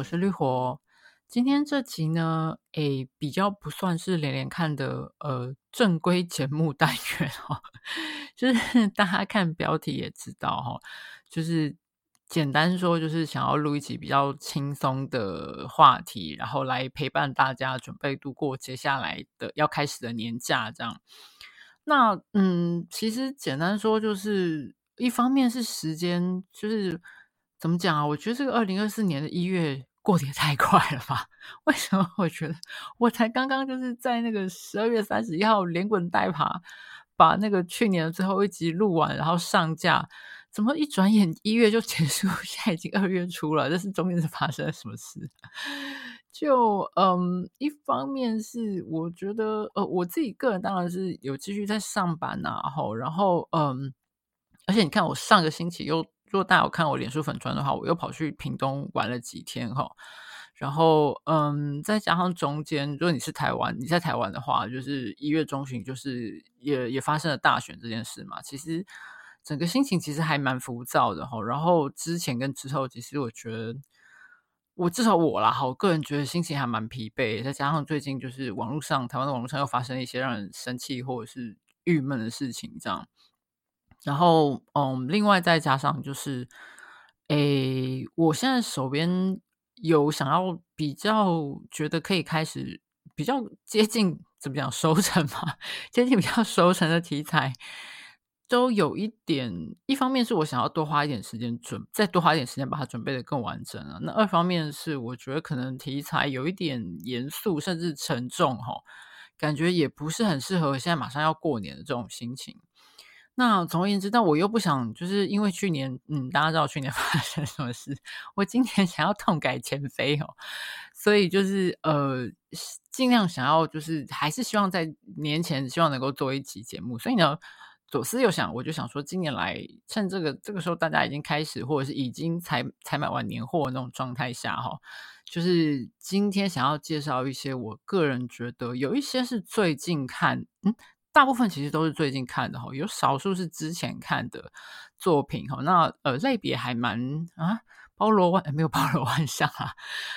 我是绿火。今天这集呢，诶，比较不算是连连看的呃正规节目单元哈，就是大家看标题也知道哈，就是简单说，就是想要录一集比较轻松的话题，然后来陪伴大家准备度过接下来的要开始的年假这样。那嗯，其实简单说就是一方面是时间，就是。怎么讲啊？我觉得这个二零二四年的一月过得也太快了吧？为什么？我觉得我才刚刚就是在那个十二月三十一号连滚带爬把那个去年的最后一集录完，然后上架，怎么一转眼一月就结束？现在已经二月初了，这是中间是发生了什么事？就嗯，一方面是我觉得呃，我自己个人当然是有继续在上班呐、啊，然后然后嗯，而且你看我上个星期又。如果大家有看我脸书粉专的话，我又跑去屏东玩了几天哈，然后嗯，再加上中间，如果你是台湾，你在台湾的话，就是一月中旬，就是也也发生了大选这件事嘛。其实整个心情其实还蛮浮躁的哈。然后之前跟之后，其实我觉得我至少我啦，我个人觉得心情还蛮疲惫。再加上最近就是网络上，台湾的网络上又发生一些让人生气或者是郁闷的事情，这样。然后，嗯，另外再加上就是，诶，我现在手边有想要比较觉得可以开始比较接近怎么讲收成嘛，接近比较收成的题材，都有一点。一方面是我想要多花一点时间准，再多花一点时间把它准备的更完整了。那二方面是我觉得可能题材有一点严肃，甚至沉重，哈，感觉也不是很适合现在马上要过年的这种心情。那总而言之，但我又不想，就是因为去年，嗯，大家知道去年 发生什么事，我今年想要痛改前非哦，所以就是呃，尽量想要，就是还是希望在年前，希望能够做一期节目。所以呢，左思右想，我就想说，今年来趁这个这个时候，大家已经开始或者是已经采采买完年货那种状态下，哈，就是今天想要介绍一些，我个人觉得有一些是最近看，嗯。大部分其实都是最近看的哈，有少数是之前看的作品哈。那呃类别还蛮啊包罗万，没有包罗万象啊，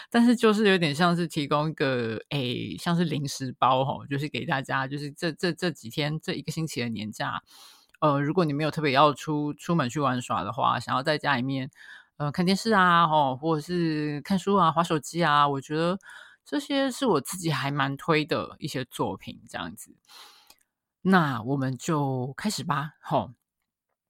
但是就是有点像是提供一个诶，像是零食包哈，就是给大家就是这这这几天这一个星期的年假，呃，如果你没有特别要出出门去玩耍的话，想要在家里面呃看电视啊，吼，或者是看书啊、滑手机啊，我觉得这些是我自己还蛮推的一些作品，这样子。那我们就开始吧，好！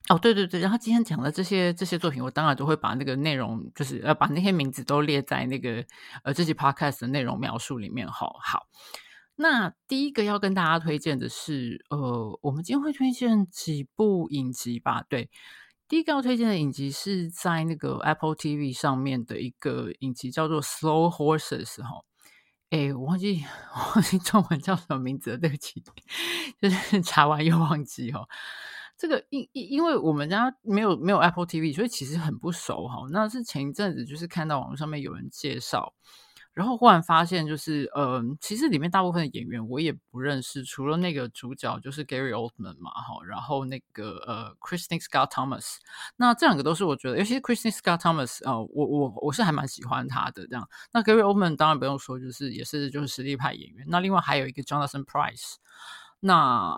哦，对对对，然后今天讲的这些这些作品，我当然都会把那个内容，就是呃，把那些名字都列在那个呃这期 podcast 的内容描述里面，吼。好，那第一个要跟大家推荐的是，呃，我们今天会推荐几部影集吧？对，第一个要推荐的影集是在那个 Apple TV 上面的一个影集，叫做《Slow Horses》，吼。哎，我忘记 我忘记中文叫什么名字了，对不起，就是查完又忘记哦。这个因因因为我们家没有没有 Apple TV，所以其实很不熟哈。那是前一阵子就是看到网络上面有人介绍。然后忽然发现，就是呃，其实里面大部分的演员我也不认识，除了那个主角就是 Gary Oldman 嘛，哈，然后那个呃 c h r i s t i n Scott Thomas，那这两个都是我觉得，尤其是 c h r i s t i n Scott Thomas，呃，我我我是还蛮喜欢他的这样。那 Gary Oldman 当然不用说，就是也是就是实力派演员。那另外还有一个 Jonathan Price。那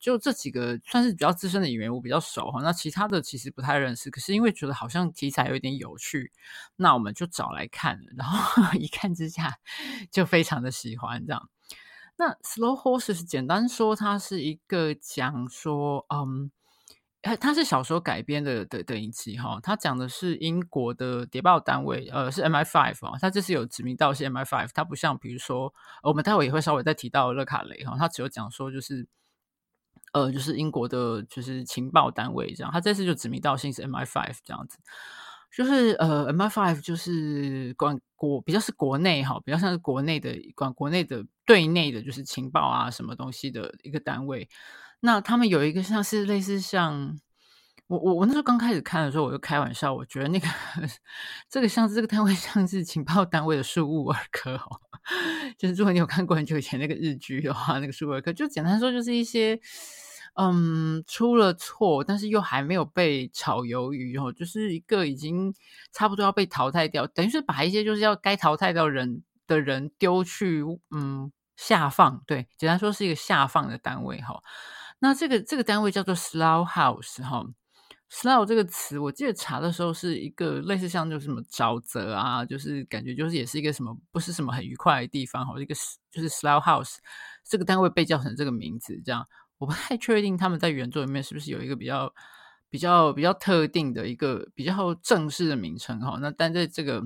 就这几个算是比较资深的演员，我比较熟哈。那其他的其实不太认识，可是因为觉得好像题材有点有趣，那我们就找来看了，然后 一看之下就非常的喜欢这样。那 Slow Horses 简单说，它是一个讲说，嗯。它是小说改编的的的影集哈，它讲的是英国的谍报单位，呃，是 MI Five 啊，它这是有指名道姓 MI Five，它不像比如说，我们待会也会稍微再提到勒卡雷哈，它只有讲说就是，呃，就是英国的就是情报单位这样，它这次就指名道姓是 MI Five 这样子，就是呃，MI Five 就是管国比较是国内哈，比较像是国内的管国内的对内的就是情报啊什么东西的一个单位。那他们有一个像是类似像我我我那时候刚开始看的时候，我就开玩笑，我觉得那个 这个像是这个单位像是情报单位的庶务儿科哦，就是如果你有看过很久以前那个日剧的话，那个庶务儿科就简单说就是一些嗯，出了错，但是又还没有被炒鱿鱼哦，就是一个已经差不多要被淘汰掉，等于是把一些就是要该淘汰掉人的人丢去嗯下放，对，简单说是一个下放的单位哈。那这个这个单位叫做 Slough House 哈。Slough 这个词，我记得查的时候是一个类似像就是什么沼泽啊，就是感觉就是也是一个什么不是什么很愉快的地方哈。一个就是 Slough House 这个单位被叫成这个名字，这样我不太确定他们在原作里面是不是有一个比较比较比较特定的一个比较正式的名称哈。那但在这个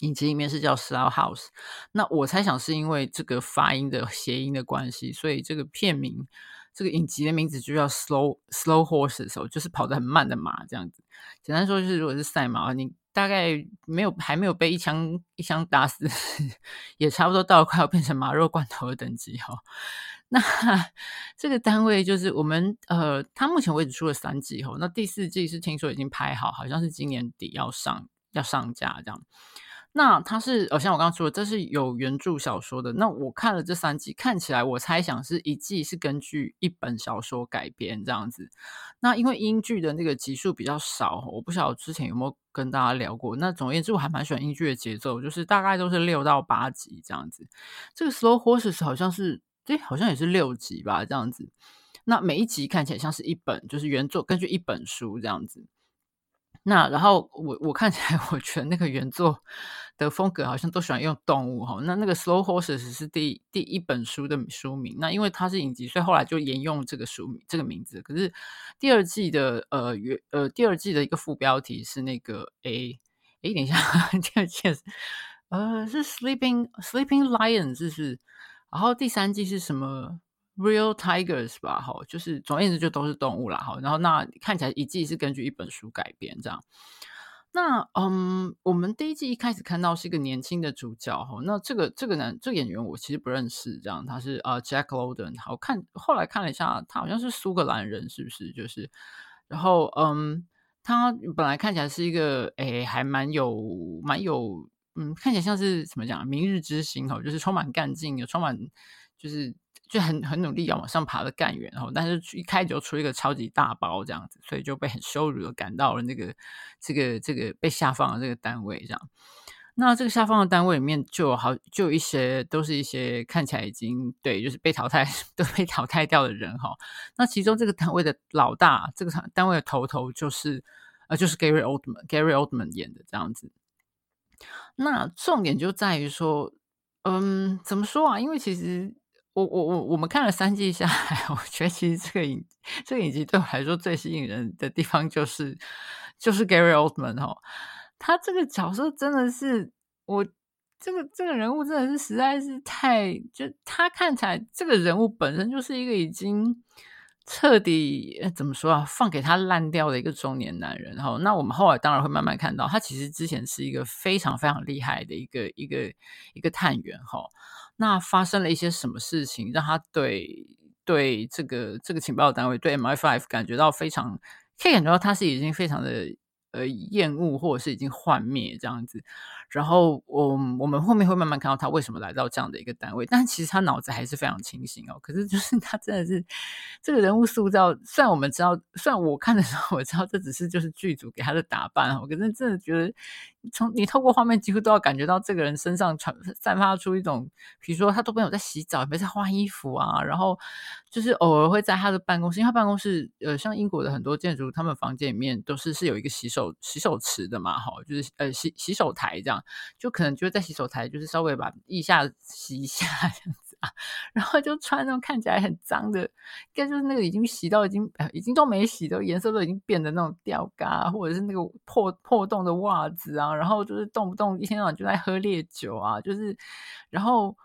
影集里面是叫 Slough House，那我猜想是因为这个发音的谐音的关系，所以这个片名。这个影集的名字就叫 Slow Slow Horse，的时候就是跑得很慢的马这样子。简单说就是，如果是赛马，你大概没有还没有被一枪一枪打死，也差不多到快要变成马肉罐头的等级哈、哦。那这个单位就是我们呃，它目前为止出了三季哈，那第四季是听说已经拍好，好像是今年底要上要上架这样。那它是，呃，像我刚刚说的，这是有原著小说的。那我看了这三季，看起来我猜想是一季是根据一本小说改编这样子。那因为英剧的那个集数比较少，我不晓得之前有没有跟大家聊过。那总而言之，我还蛮喜欢英剧的节奏，就是大概都是六到八集这样子。这个 Slow Horses 好像是，对，好像也是六集吧，这样子。那每一集看起来像是一本，就是原作根据一本书这样子。那然后我我看起来，我觉得那个原作的风格好像都喜欢用动物哈。那那个 Slow Horses 是第第一本书的书名。那因为它是影集，所以后来就沿用这个书名这个名字。可是第二季的呃原呃第二季的一个副标题是那个 A 诶，等一下，第二季是呃是 Sleeping Sleeping Lions 是是？然后第三季是什么？Real Tigers 吧，哈，就是总而言之就都是动物啦，哈。然后那看起来一季是根据一本书改编这样。那嗯，我们第一季一开始看到是一个年轻的主角，哈。那这个这个男这个演员我其实不认识，这样他是啊、Jack Lowden。好看，后来看了一下，他好像是苏格兰人，是不是？就是然后嗯，他本来看起来是一个诶，还蛮有蛮有嗯，看起来像是怎么讲，明日之星哈，就是充满干劲，有充满就是。就很很努力要往上爬的干员，然后但是一开就出一个超级大包这样子，所以就被很羞辱的赶到了那个这个这个被下放的这个单位这样。那这个下放的单位里面就有好就有一些都是一些看起来已经对就是被淘汰 都被淘汰掉的人哈。那其中这个单位的老大，这个单位的头头就是呃就是 Gary Oldman Gary Oldman 演的这样子。那重点就在于说，嗯，怎么说啊？因为其实。我我我我们看了三季下来，我觉得其实这个影这个影集对我来说最吸引人的地方就是就是 Gary Oldman 哦，他这个角色真的是我这个这个人物真的是实在是太就他看起来这个人物本身就是一个已经彻底怎么说啊，放给他烂掉的一个中年男人。哈那我们后来当然会慢慢看到，他其实之前是一个非常非常厉害的一个一个一个探员哈。那发生了一些什么事情，让他对对这个这个情报单位对 MI5 感觉到非常，可以感觉到他是已经非常的呃厌恶，或者是已经幻灭这样子。然后我我们后面会慢慢看到他为什么来到这样的一个单位，但其实他脑子还是非常清醒哦。可是就是他真的是这个人物塑造，虽然我们知道，虽然我看的时候我知道这只是就是剧组给他的打扮哦，可是真的觉得从你透过画面几乎都要感觉到这个人身上传散发出一种，比如说他都没有在洗澡，也没在换衣服啊，然后就是偶尔会在他的办公室，因为他办公室呃像英国的很多建筑，他们房间里面都是是有一个洗手洗手池的嘛，哈，就是呃洗洗手台这样。就可能就在洗手台，就是稍微把腋下洗一下 这样子啊，然后就穿那种看起来很脏的，应该就是那个已经洗到已经已经都没洗的颜色都已经变的那种吊嘎，或者是那个破破洞的袜子啊，然后就是动不动一天到晚就在喝烈酒啊，就是，然后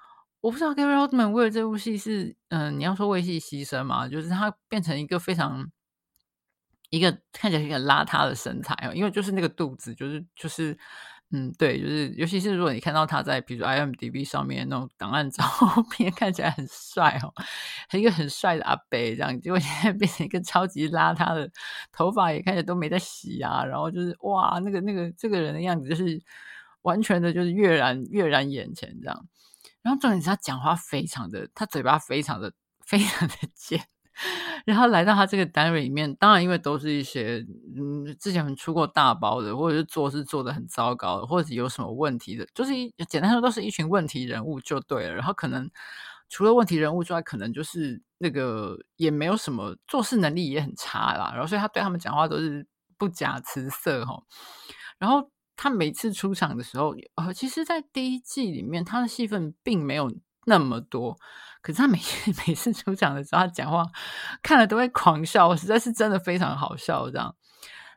我不知道 Gary Oldman 为了这部戏是嗯、你要说为戏牺牲嘛，就是他变成一个非常一个看起来很邋遢的身材哦，因为就是那个肚子，就是就是。嗯，对，就是尤其是如果你看到他在比如 IMDB 上面那种档案照片，看起来很帅哦，一个很帅的阿伯这样，结果现在变成一个超级邋遢的，头发也看起来都没在洗啊，然后就是哇，那个那个这个人的样子就是完全的就是跃然跃然眼前这样，然后重点是他讲话非常的，他嘴巴非常的非常的贱，然后来到他这个单位里面，当然因为都是一些嗯之前出过大包的，或者是做事做得很糟糕的，或者有什么问题的，就是一简单说都是一群问题人物就对了。然后可能除了问题人物之外，可能就是那个也没有什么做事能力也很差啦。然后所以他对他们讲话都是不假辞色哈。然后他每次出场的时候，呃，其实，在第一季里面他的戏份并没有那么多。可是他每 每次出场的时候，他讲话看了都会狂笑，我实在是真的非常好笑。这样，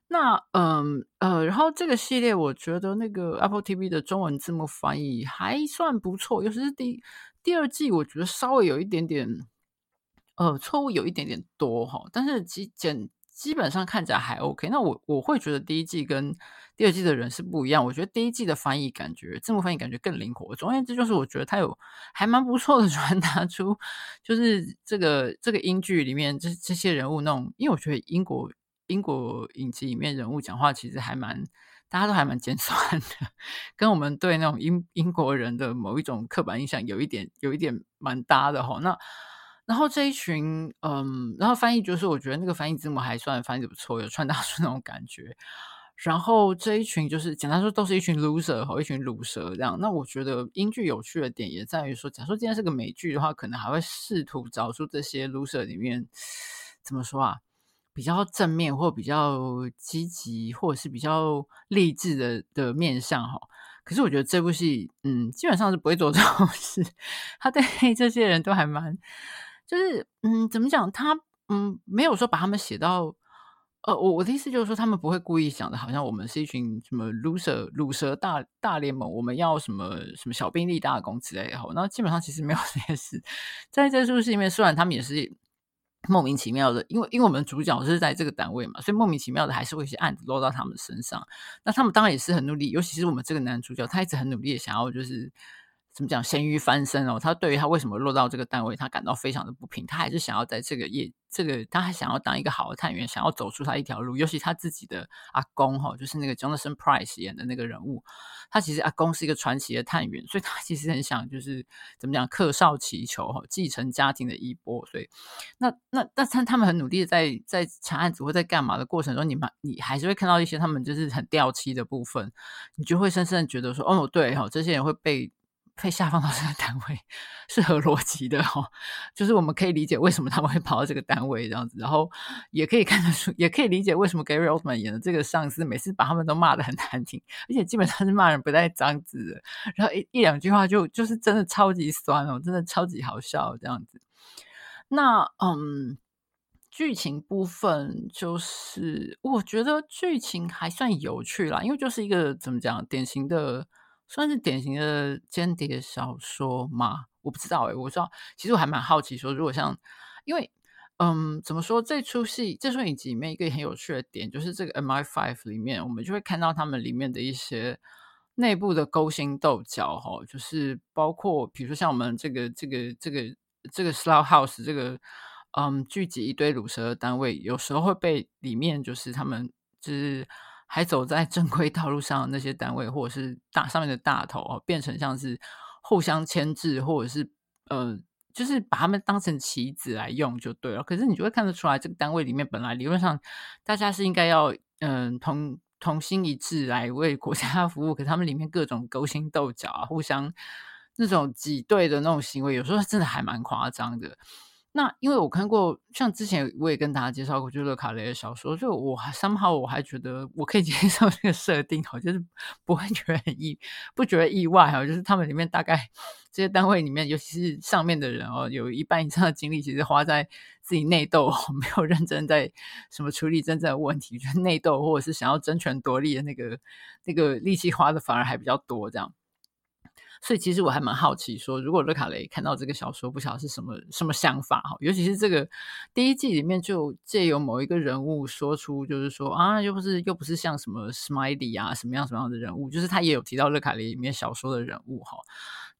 那嗯呃，然后这个系列我觉得那个 Apple TV 的中文字幕翻译还算不错，尤其是第第二季，我觉得稍微有一点点呃错误，有一点点多哈，但是基简基本上看起来还 OK。那我我会觉得第一季跟第二季的人是不一样，我觉得第一季的翻译感觉字幕翻译感觉更灵活。总而言之，就是我觉得它有还蛮不错的 传达出，就是这个这个英剧里面这这些人物那种，因为我觉得英国英国影集里面人物讲话其实还蛮大家都还蛮尖酸的，跟我们对那种英英国人的某一种刻板印象有一点有一点蛮搭的齁。那然后这一群嗯，然后翻译就是我觉得那个翻译字幕还算翻译的不错，有传达出那种感觉。然后这一群就是简单说，都是一群 loser 和一群鲁蛇这样。那我觉得英剧有趣的点也在于说，假如说今天是个美剧的话，可能还会试图找出这些 loser 里面怎么说啊，比较正面或比较积极，或者是比较励志的的面向哈。可是我觉得这部戏，嗯，基本上是不会做这种 事。他对这些人都还蛮，就是嗯，怎么讲？他嗯，没有说把他们写到。呃，我我的意思就是说，他们不会故意想的，好像我们是一群什么 loser 鲁蛇大大联盟，我们要什么什么小兵立大功之类的。那基本上其实没有这些事。在这出戏里面，虽然他们也是莫名其妙的，因为因为我们主角是在这个单位嘛，所以莫名其妙的还是会有些案子落到他们身上。那他们当然也是很努力，尤其是我们这个男主角，他一直很努力的想要就是。怎么讲？咸鱼翻身哦！他对于他为什么落到这个单位，他感到非常的不平。他还是想要在这个业，这个他还想要当一个好的探员，想要走出他一条路。尤其他自己的阿公哈，就是那个 Jonathan Price 演的那个人物，他其实阿公是一个传奇的探员，所以他其实很想就是怎么讲，客少祈求哈，继承家庭的衣钵。所以那那那他他们很努力的在在查案子或在干嘛的过程中，你们你还是会看到一些他们就是很掉漆的部分，你就会深深的觉得说，哦，对哈，这些人会被。可以下放到这个单位是合逻辑的哈，就是我们可以理解为什么他们会跑到这个单位这样子，然后也可以看得出，也可以理解为什么 Gary Oldman 演的这个上司每次把他们都骂得很难听，而且基本上是骂人不带脏字的，然后一一两句话就就是真的超级酸哦，真的超级好笑这样子。那嗯，剧情部分就是我觉得剧情还算有趣啦，因为就是一个怎么讲典型的。算是典型的间谍小说吗？我不知道哎、我知道，其实我还蛮好奇说，如果像，因为，嗯，怎么说？这出戏这出影集里面一个很有趣的点，就是这个 M I Five 里面，我们就会看到他们里面的一些内部的勾心斗角，哈，就是包括比如说像我们这个这个这个这个 Slough House 这个，嗯，聚集一堆鲁蛇的单位，有时候会被里面就是他们就是。还走在正规道路上那些单位，或者是大上面的大头哦，变成像是互相牵制，或者是呃，就是把他们当成棋子来用就对了。可是你就会看得出来，这个单位里面本来理论上大家是应该要嗯、同同心一致来为国家服务，可是他们里面各种勾心斗角啊，互相那种挤兑的那种行为，有时候真的还蛮夸张的。那因为我看过，像之前我也跟大家介绍过，就是勒卡雷的小说，就我还 somehow 我还觉得我可以接受这个设定，好，就是不会 觉得很意，不觉得意外哈，就是他们里面大概这些单位里面，尤其是上面的人哦，有一半以上的精力其实花在自己内斗，没有认真在什么处理真正的问题，就是内斗或者是想要争权夺利的那个那个力气花的反而还比较多这样。所以其实我还蛮好奇，说如果勒卡雷看到这个小说，不晓得是什么什么想法哈。尤其是这个第一季里面，就借由某一个人物说出，就是说啊，又不是又不是像什么 Smiley 啊，什么样什么样的人物，就是他也有提到勒卡雷里面小说的人物哈。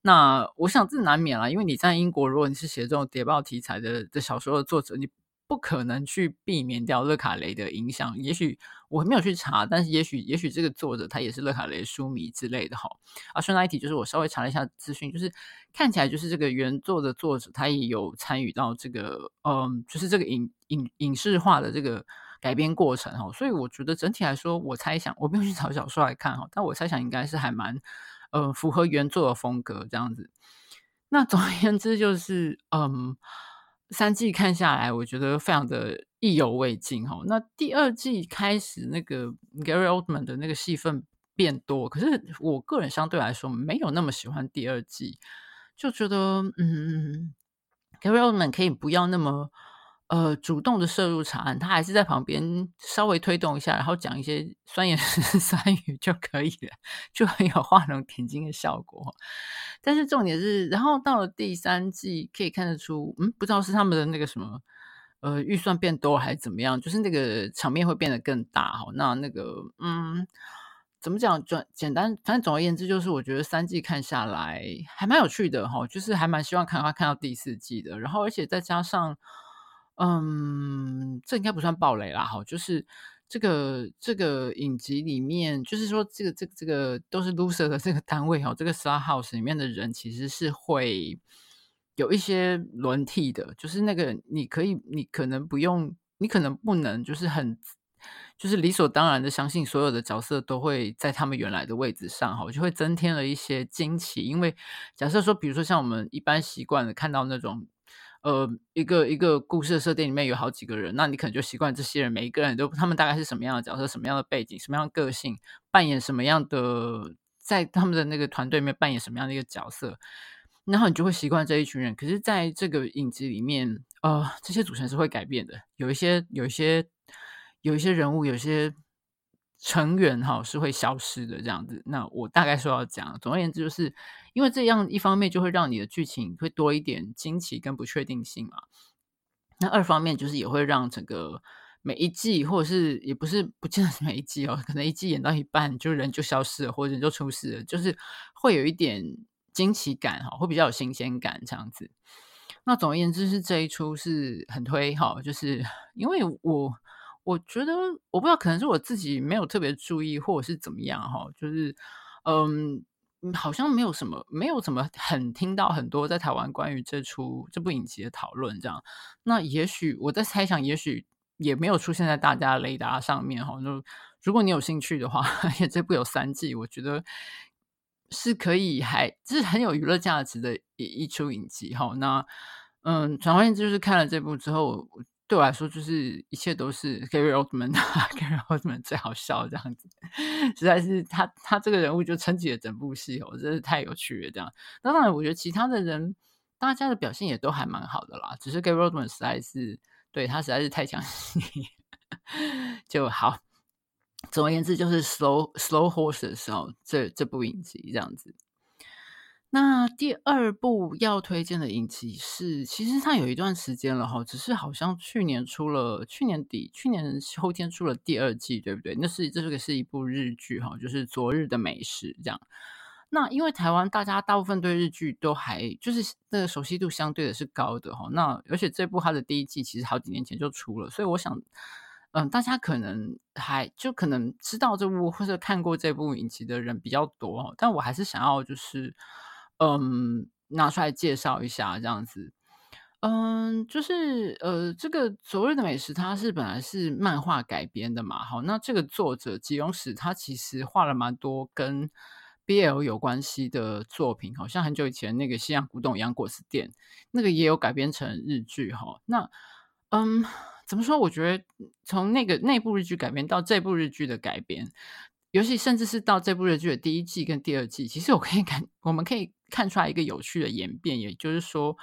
那我想这难免啦，因为你在英国，如果你是写这种谍报题材的的小说的作者，你不可能去避免掉勒卡雷的影响。也许我没有去查，但是也许也许这个作者他也是勒卡雷书迷之类的哈。啊，顺带一提，就是我稍微查了一下资讯，就是看起来就是这个原作的作者他也有参与到这个，嗯，就是这个影影影视化的这个改编过程哈。所以我觉得整体来说，我猜想我没有去找小说来看哈，但我猜想应该是还蛮，呃，符合原作的风格这样子。那总而言之，就是嗯。三季看下来，我觉得非常的意犹未尽哈。那第二季开始，那个 Gary Oldman 的那个戏份变多，可是我个人相对来说没有那么喜欢第二季，就觉得嗯，Gary Oldman 可以不要那么。呃，主动的涉入查案，他还是在旁边稍微推动一下，然后讲一些酸言 酸语就可以了，就很有画龙点睛的效果。但是重点是，然后到了第三季，可以看得出，嗯，不知道是他们的那个什么，呃，预算变多还是怎么样，就是那个场面会变得更大哈。那那个，嗯，怎么讲？转简单，反正总而言之，就是我觉得三季看下来还蛮有趣的哈，就是还蛮希望看他看到第四季的。然后，而且再加上。嗯，这应该不算暴雷啦，哈，就是这个这个影集里面，就是说这个这个这个都是 loser 的这个单位哈，这个 Slaughter House 里面的人其实是会有一些轮替的，就是那个你可以，你可能不用，你可能不能，就是很就是理所当然的相信所有的角色都会在他们原来的位置上，哈，就会增添了一些惊奇，因为假设说，比如说像我们一般习惯的看到那种。呃，一个一个故事的设定里面有好几个人，那你可能就习惯这些人，每一个人都他们大概是什么样的角色，什么样的背景，什么样的个性，扮演什么样的，在他们的那个团队里面扮演什么样的一个角色，然后你就会习惯这一群人。可是，在这个影集里面，呃，这些组成是会改变的，有一些，有一些，有一些人物，有些。成员哈是会消失的这样子，那我大概说要讲，总而言之，就是因为这样一方面就会让你的剧情会多一点惊奇跟不确定性嘛。那二方面就是也会让整个每一季，或者是也不是不见得是每一季哦，可能一季演到一半就人就消失了，或者人就出事了，就是会有一点惊奇感哈，会比较有新鲜感这样子。那总而言之是这一出是很推哈，就是因为我。我觉得我不知道，可能是我自己没有特别注意，或者是怎么样哈，就是嗯，好像没有什么，没有怎么很听到很多在台湾关于这出这部影集的讨论这样。那也许我在猜想，也许也没有出现在大家雷达上面哈。就如果你有兴趣的话，也这部有三季，我觉得是可以还，还这是很有娱乐价值的一一出影集哈。那嗯，转换就是看了这部之后。对我来说，就是一切都是 Gary Oldman，Gary Oldman 最好笑这样子，实在是他他这个人物就撑起了整部戏哦，真是太有趣了这样。那当然，我觉得其他的人大家的表现也都还蛮好的啦，只是 Gary Oldman 实在是对他实在是太强势 就好。总而言之，就是 Slow Slow horse 的时候，这这部影集这样子。那第二部要推荐的影集是，其实它有一段时间了哈，只是好像去年出了，去年底，去年秋天出了第二季，对不对？那是这个是一部日剧哈，就是《昨日的美食》这样。那因为台湾大家大部分对日剧都还就是那个熟悉度相对的是高的哈，那而且这部它的第一季其实好几年前就出了，所以我想，嗯，大家可能还就可能知道这部或者看过这部影集的人比较多，但我还是想要就是。嗯，拿出来介绍一下这样子。嗯，就是呃，这个昨日的美食，它是本来是漫画改编的嘛。好，那这个作者吉永史，他其实画了蛮多跟 BL 有关系的作品，好像很久以前那个西洋古董洋果子店，那个也有改编成日剧哈。那嗯，怎么说？我觉得从那个那部日剧改编到这部日剧的改编。尤其甚至是到这部日剧的第一季跟第二季，其实我可以看，我们可以看出来一个有趣的演变，也就是说，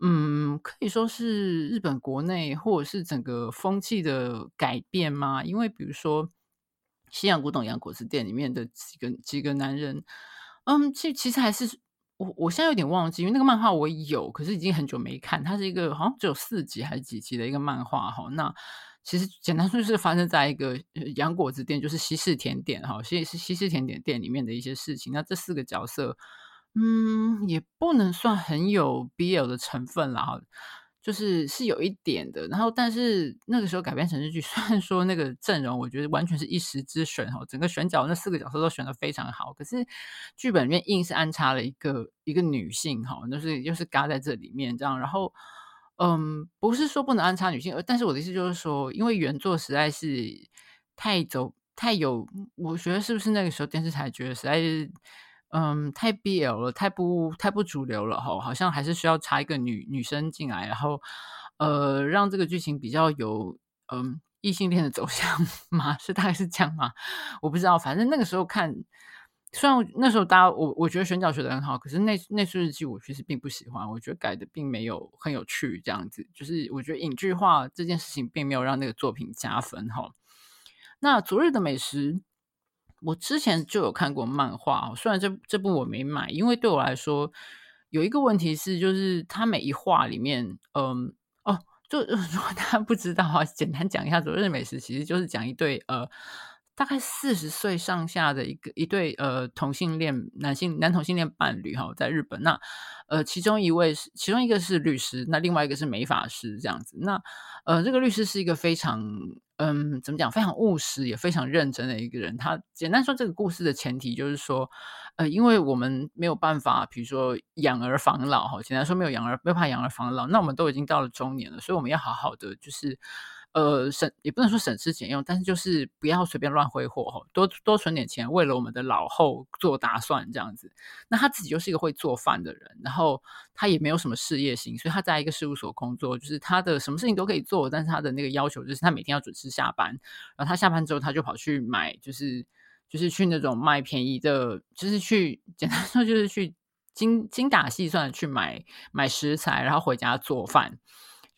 嗯，可以说是日本国内或者是整个风气的改变吗？因为比如说《西洋古董洋果子店》里面的几个几个男人，嗯，其其实还是我我现在有点忘记，因为那个漫画我有，可是已经很久没看，它是一个好像只有四集还是几集的一个漫画哈，那。其实简单说是发生在一个洋果子店，就是西式甜点哈，其实是西式甜点店里面的一些事情。那这四个角色，嗯，也不能算很有 BL 的成分啦哈。就是是有一点的。然后，但是那个时候改编成日剧，虽然说那个阵容，我觉得完全是一时之选哈，整个选角那四个角色都选得非常好，可是剧本里面硬是安插了一个一个女性哈，就是又是嘎在这里面这样。然后，嗯，不是说不能安插女性，而但是我的意思就是说，因为原作实在是太走太有，我觉得是不是那个时候电视台觉得实在是。嗯，太 BL 了，太不太不主流了哈，好像还是需要插一个女女生进来，然后呃，让这个剧情比较有嗯异性恋的走向 吗？是大概是这样吗？我不知道，反正那个时候看，虽然那时候大家我我觉得选角选得很好，可是那那出日记我其实并不喜欢，我觉得改的并没有很有趣，这样子就是我觉得影剧化这件事情并没有让那个作品加分哈。那昨日的美食。我之前就有看过漫画，虽然这这部我没买，因为对我来说有一个问题是，就是它每一画里面，嗯，哦，就 如果大家不知道啊，简单讲一下《昨日美食》，其实就是讲一对呃，大概四十岁上下的一个一对呃同性恋男性男同性恋伴侣哈，在日本，那呃其中一位是其中一个是律师，那另外一个是美法师这样子，那呃这个律师是一个非常。嗯，怎么讲？非常务实，也非常认真的一个人。他简单说，这个故事的前提就是说，呃，因为我们没有办法，比如说养儿防老，哈，简单说没有养儿，没有办法养儿防老。那我们都已经到了中年了，所以我们要好好的，就是。呃，省也不能说省吃俭用，但是就是不要随便乱挥霍哈，多多存点钱，为了我们的老后做打算这样子。那他自己就是一个会做饭的人，然后他也没有什么事业心，所以他在一个事务所工作，就是他的什么事情都可以做，但是他的那个要求就是他每天要准时下班，然后他下班之后他就跑去买，就是就是去那种卖便宜的，就是去 简单说就是去精精打细算的去买买食材，然后回家做饭。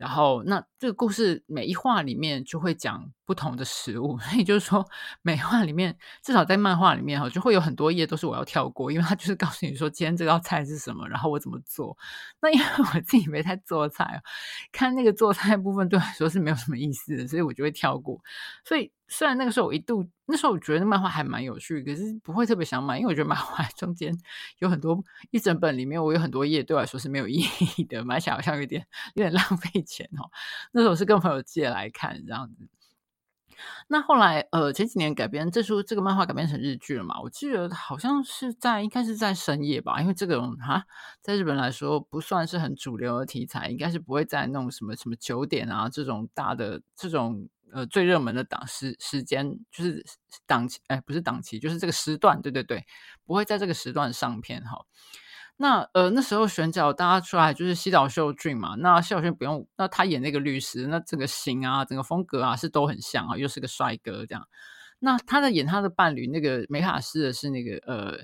然后，那这个故事每一话里面就会讲不同的食物，所以就是说，每话里面至少在漫画里面哈，就会有很多页都是我要跳过，因为他就是告诉你说今天这道菜是什么，然后我怎么做。那因为我自己没太做菜，看那个做菜部分对我来说是没有什么意思的，所以我就会跳过。所以。虽然那个时候我一度，那时候我觉得那漫画还蛮有趣，可是不会特别想买，因为我觉得漫画中间有很多一整本里面，我有很多页对我来说是没有意义的，买起来好像有点有点浪费钱哦。那时候是跟朋友借来看这样子。那后来呃前几年改编这出这个漫画改编成日剧了嘛？我记得好像是在应该是在深夜吧，因为这个哈在日本来说不算是很主流的题材，应该是不会在那种什么什么九点啊这种大的这种。呃，最热门的档时时间就是档期，哎，不是档期，就是这个时段，对对对，不会在这个时段上片哈。那呃，那时候选角大家出来就是西岛秀俊嘛，那西岛秀俊不用，那他演那个律师，那整个型啊，整个风格啊是都很像啊，又是个帅哥这样。那他的演他的伴侣那个美卡斯的是那个呃，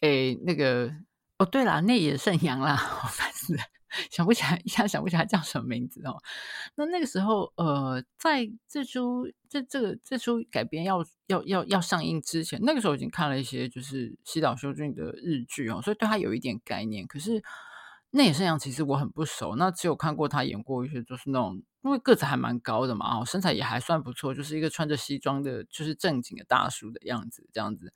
诶，那个哦，对啦，内野圣阳啦，好烦死了。想不起来，一下想不起来叫什么名字哦。那那个时候，呃，在这出这这个这出改编要要要要上映之前，那个时候已经看了一些就是西岛秀俊的日剧哦，所以对他有一点概念。可是内野圣阳其实我很不熟，那只有看过他演过一些，就是那种因为个子还蛮高的嘛，哦，身材也还算不错，就是一个穿着西装的，就是正经的大叔的样子，这样子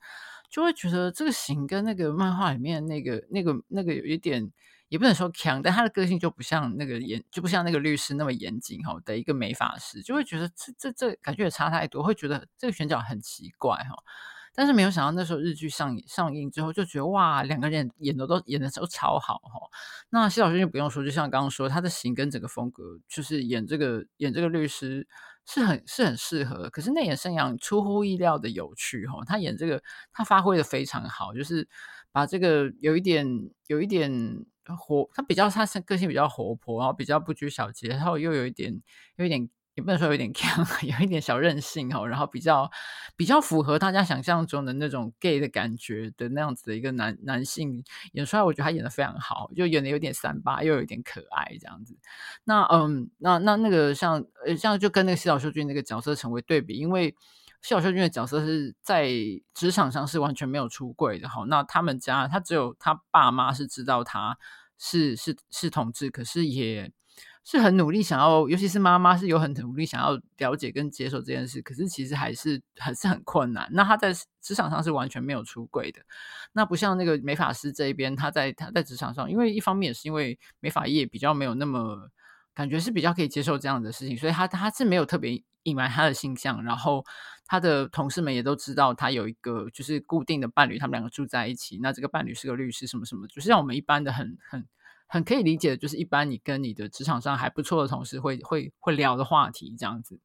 就会觉得这个型跟那个漫画里面那个那个那个有一点。也不能说强，但他的个性就不像那个严，就不像那个律师那么严谨哈的一个美法师，就会觉得这这这感觉也差太多，会觉得这个选角很奇怪哈。但是没有想到那时候日剧上上映之后，就觉得哇，两个人演的都演的都超好哈。那谢老师就不用说，就像刚刚说，他的型跟整个风格，就是演这个演这个律师是很是很适合。可是内野圣阳出乎意料的有趣哈，他演这个他发挥的非常好，就是把这个有一点有一点。活，他比较他是个性比较活泼，然后比较不拘小节，然后又有一点，有一点也不能说有点 锵，有一点小任性哦，然后比较比较符合大家想象中的那种 gay 的感觉的那样子的一个男男性演出来，我觉得他演的非常好，就演的有点三八，又有点可爱这样子。那嗯，那那那个像呃像就跟那个西岛秀俊那个角色成为对比，因为。西岛秀俊的角色是在职场上是完全没有出柜的哈，那他们家他只有他爸妈是知道他是是是同志，可是也是很努力想要，尤其是妈妈是有很努力想要了解跟接受这件事，可是其实还是还是很困难。那他在职场上是完全没有出柜的，那不像那个美发师这一边，他在他在职场上，因为一方面也是因为美发业比较没有那么。感觉是比较可以接受这样的事情，所以他他是没有特别隐瞒他的性向，然后他的同事们也都知道他有一个就是固定的伴侣，他们两个住在一起。那这个伴侣是个律师，什么什么，就是像我们一般的很很很可以理解的，就是一般你跟你的职场上还不错的同事会会会聊的话题这样子。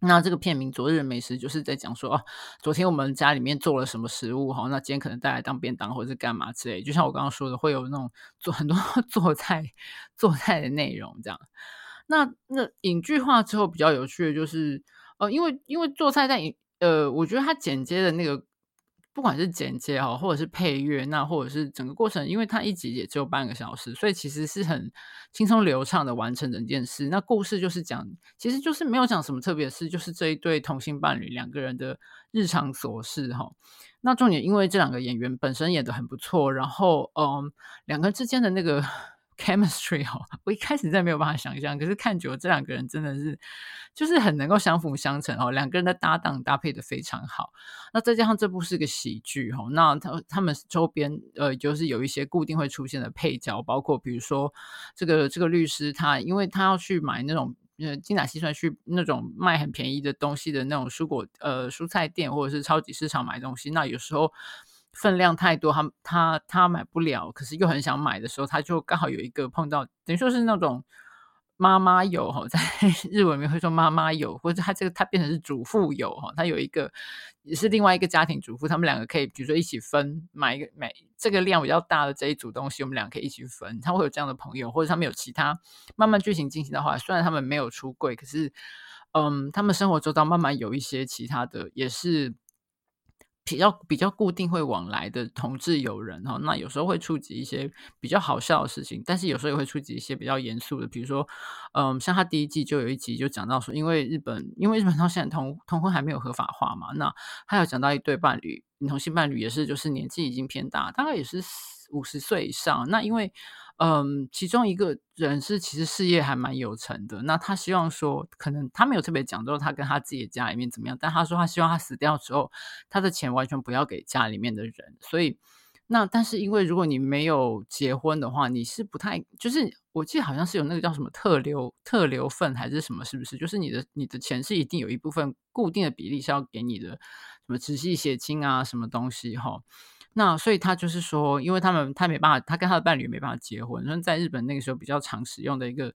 那这个片名《昨日美食》就是在讲说，哦，昨天我们家里面做了什么食物哈，那今天可能带来当便当或者是干嘛之类。就像我刚刚说的，会有那种做 很多做菜做菜的内容这样。那那影剧化之后比较有趣的就是，呃，因为因为做菜在影呃，我觉得它剪接的那个。不管是剪接哈，或者是配乐，那或者是整个过程，因为它一集也只有半个小时，所以其实是很轻松流畅的完成整件事。那故事就是讲，其实就是没有讲什么特别的事，就是这一对同性伴侣两个人的日常琐事哈。那重点，因为这两个演员本身演得很不错，然后嗯，两个之间的那个。Chemistry 哦，我一开始真的没有办法想象，可是看久了，这两个人真的是就是很能够相辅相成哦，两个人的搭档搭配得非常好。那再加上这部是个喜剧哦，那他他们周边呃就是有一些固定会出现的配角，包括比如说这个这个律师他，因为他要去买那种呃精打细算去那种卖很便宜的东西的那种蔬果呃蔬菜店或者是超级市场买东西，那有时候。分量太多，他他他买不了，可是又很想买的时候，他就刚好有一个碰到，等于说是那种妈妈友哈，在 日文里面会说妈妈友，或者他这个他变成是主妇友哈，他有一个也是另外一个家庭主妇，他们两个可以比如说一起分买一个买这个量比较大的这一组东西，我们两个可以一起分，他会有这样的朋友，或者他们有其他慢慢剧情进行的话，虽然他们没有出柜，可是嗯，他们生活周遭慢慢有一些其他的也是。比较比较固定会往来的同志友人哈，那有时候会触及一些比较好笑的事情，但是有时候也会触及一些比较严肃的，比如说，嗯，像他第一季就有一集就讲到说，因为日本因为日本到现在同同婚还没有合法化嘛，那他有讲到一对伴侣，同性伴侣也是就是年纪已经偏大，大概也是五十岁以上，那因为。嗯，其中一个人是其实事业还蛮有成的，那他希望说，可能他没有特别讲就是他跟他自己的家里面怎么样，但他说他希望他死掉之后，他的钱完全不要给家里面的人。所以，那但是因为如果你没有结婚的话，你是不太就是我记得好像是有那个叫什么特留特留份还是什么，是不是？就是你的你的钱是一定有一部分固定的比例是要给你的，什么直系血亲啊，什么东西哈。那所以他就是说，因为他们他没办法，他跟他的伴侣没办法结婚，所以在日本那个时候比较常使用的一个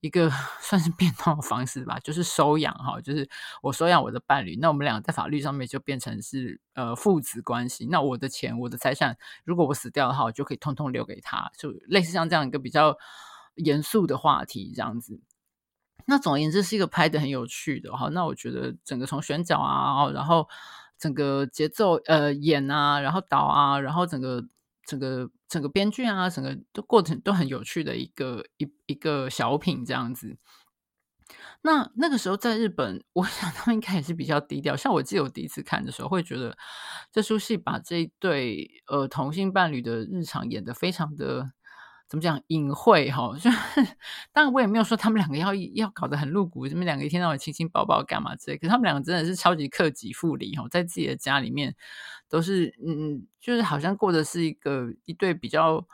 一个 算是变通方式吧，就是收养哈，就是我收养我的伴侣，那我们两个在法律上面就变成是呃父子关系。那我的钱我的财产，如果我死掉的话，我就可以通通留给他，就类似像这样一个比较严肃的话题这样子。那总而言之是一个拍得很有趣的哈。那我觉得整个从选角啊，然后。整个节奏，呃，演啊，然后导啊，然后整个整个整个编剧啊，整个都过程都很有趣的一个一一个小品这样子。那那个时候在日本，我 想他们应该也是比较低调。像我记得我第一次看的时候，会觉得这出戏把这一对呃同性伴侣的日常演得非常的。怎么讲隐晦哈？就当然我也没有说他们两个要要搞得很露骨，他们两个一天到晚亲亲抱抱干嘛之类。可是他们两个真的是超级克己复礼哈，在自己的家里面都是嗯，就是好像过的是一个一对比较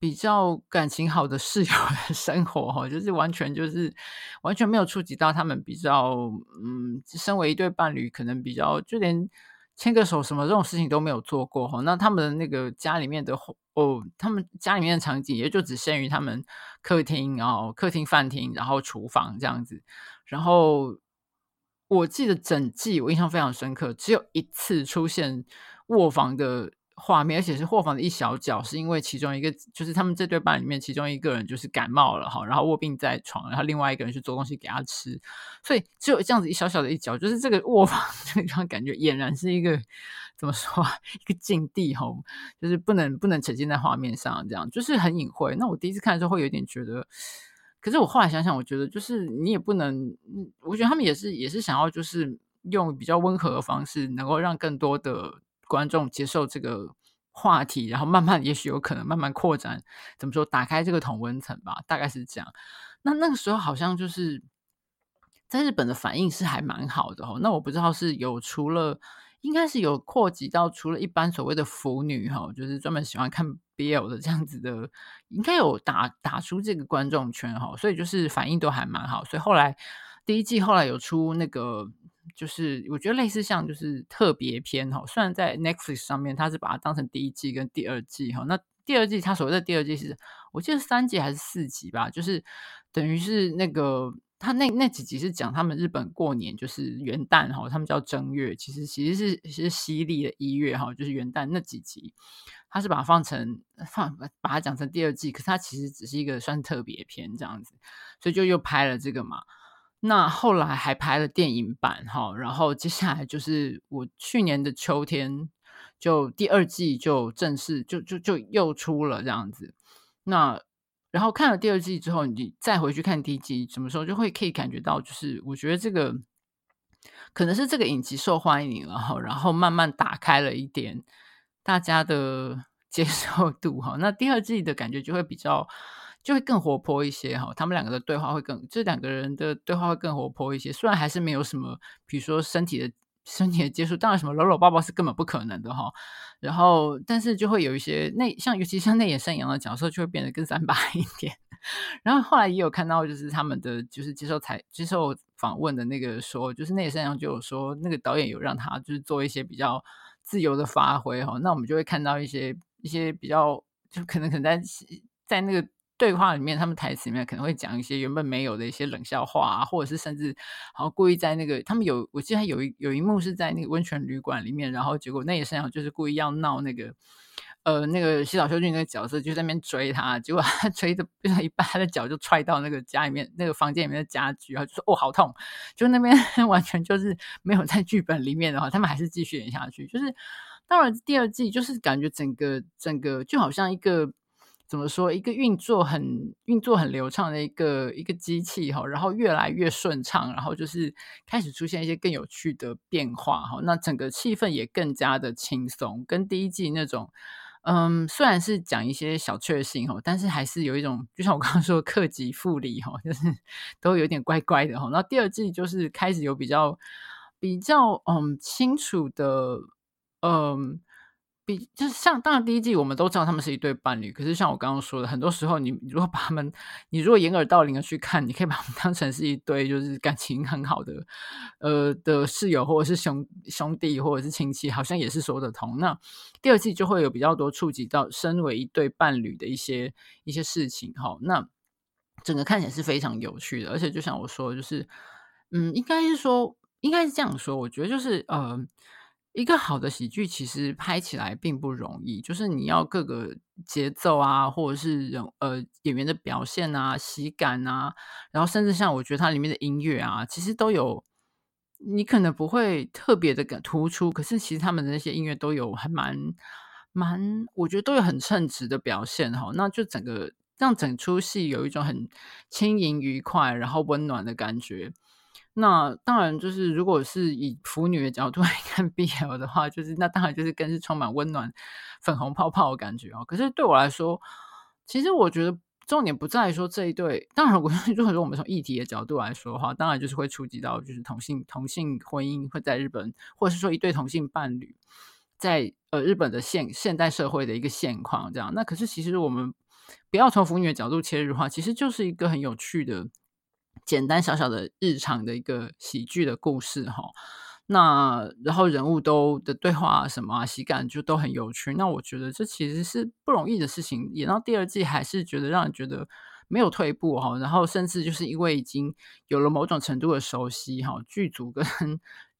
比较感情好的室友的生活哈，就是完全就是完全没有触及到他们比较嗯，身为一对伴侣可能比较就连。牵个手什么这种事情都没有做过哈，那他们的那个家里面的哦，他们家里面的场景也就只限于他们客厅，然后客厅、饭厅，然后厨房这样子。然后我记得整季我印象非常深刻，只有一次出现卧房的。画面，而且是卧房的一小角，是因为其中一个就是他们这对伴里面其中一个人就是感冒了哈，然后卧病在床，然后另外一个人去做东西给他吃，所以只有这样子一小小的一角，就是这个卧房 这个地方感觉俨然是一个怎么说，一个禁地哈，就是不能不能呈现在画面上，这样就是很隐晦。那我第一次看的时候会有点觉得，可是我后来想想，我觉得就是你也不能，我觉得他们也是也是想要就是用比较温和的方式，能够让更多的。观众接受这个话题，然后慢慢，也许有可能慢慢扩展。怎么说？打开这个同温层吧，大概是这样。那那个时候好像就是在日本的反应是还蛮好的哦。那我不知道是有除了应该是有扩及到除了一般所谓的腐女哈，就是专门喜欢看 BL 的这样子的，应该有打打出这个观众圈哈，所以就是反应都还蛮好。所以后来第一季后来有出那个，就是我觉得类似像就是特别篇哈，虽然在 Netflix 上面它是把它当成第一季跟第二季哈，那第二季它所谓的第二季是我记得三集还是四集吧，就是等于是那个。他那那几集是讲他们日本过年，就是元旦哈，他们叫正月，其实其实是是西历的一月哈，就是元旦那几集，他是把它放成放把它讲成第二季，可是它其实只是一个算特别篇这样子，所以就又拍了这个嘛。那后来还拍了电影版哈，然后接下来就是我去年的秋天就第二季就正式就就就又出了这样子，那。然后看了第二季之后，你再回去看第一季，什么时候就会可以感觉到，就是我觉得这个可能是这个影集受欢迎了哈，然后慢慢打开了一点大家的 接受度哈。那第二季的感觉就会比较就会更活泼一些哈，他们两个的对话会更，这两个人的对话会更活泼一些。虽然还是没有什么，比如说身体的。身体的接触，当然什么搂搂抱抱是根本不可能的哈。然后，但是就会有一些内，像尤其像内野山羊的角色，就会变得更三八一点。然后后来也有看到，就是他们的就是接受采接受访问的那个说，就是内野山羊就有说，那个导演有让他就是做一些比较自由的发挥哈。那我们就会看到一些一些比较，就可能可能在在那个。对话里面，他们台词里面可能会讲一些原本没有的一些冷笑话啊，或者是甚至好故意在那个他们有，我记得有一有一幕是在那个温泉旅馆里面，然后结果那也是就是故意要闹那个呃那个西岛秀俊那个角色就在那边追他，结果他 追的追到一半，他的脚就踹到那个家里面那个房间里面的家具，然后就说哦好痛，就那边 完全就是没有在剧本里面的话，他们还是继续演下去，就是当然第二季就是感觉整个整个就好像一个。怎么说？一个运作很运作很流畅的一个一个机器哈，然后越来越顺畅，然后就是开始出现一些更有趣的变化哈。那整个气氛也更加的轻松，跟第一季那种，嗯，虽然是讲一些小确幸哈，但是还是有一种，就像我刚刚说克己复礼哈，就是 都有点怪怪的哈。那第二季就是开始有比较比较嗯清楚的嗯。比就是像，当然第一季我们都知道他们是一对伴侣，可是像我刚刚说的，很多时候你如果把他们，你如果掩耳盗铃的去看，你可以把他们当成是一对就是感情很好的，呃的室友或者是兄兄弟或者是亲戚，好像也是说得通。那第二季就会有比较多触及到身为一对伴侣的一些一些事情哈。那整个看起来是非常有趣的，而且就像我说，就是嗯，应该是说应该是这样说，我觉得就是呃。一个好的喜剧其实拍起来并不容易，就是你要各个节奏啊，或者是人呃演员的表现啊、喜感啊，然后甚至像我觉得它里面的音乐啊，其实都有，你可能不会特别的感突出，可是其实他们的那些音乐都有还蛮蛮，我觉得都有很称职的表现哈。那就整个让整出戏有一种很轻盈愉快，然后温暖的感觉。那当然，就是如果是以腐女的角度来 看 BL 的话，就是那当然就是更是充满温暖、粉红泡泡的感觉哦。可是对我来说，其实我觉得重点不在于说这一对。当然，我 如果说我们从议题的角度来说的话，当然就是会触及到就是同性同性婚姻会在日本，或者是说一对同性伴侣在呃日本的现现代社会的一个现况这样。那可是其实我们不要从腐女的角度切入的话，其实就是一个很有趣的。简单小小的日常的一个喜剧的故事哈，那然后人物都的对话什么啊喜感就都很有趣，那我觉得这其实是不容易的事情，演到第二季还是觉得让人觉得没有退步哈，然后甚至就是因为已经有了某种程度的熟悉哈，剧组跟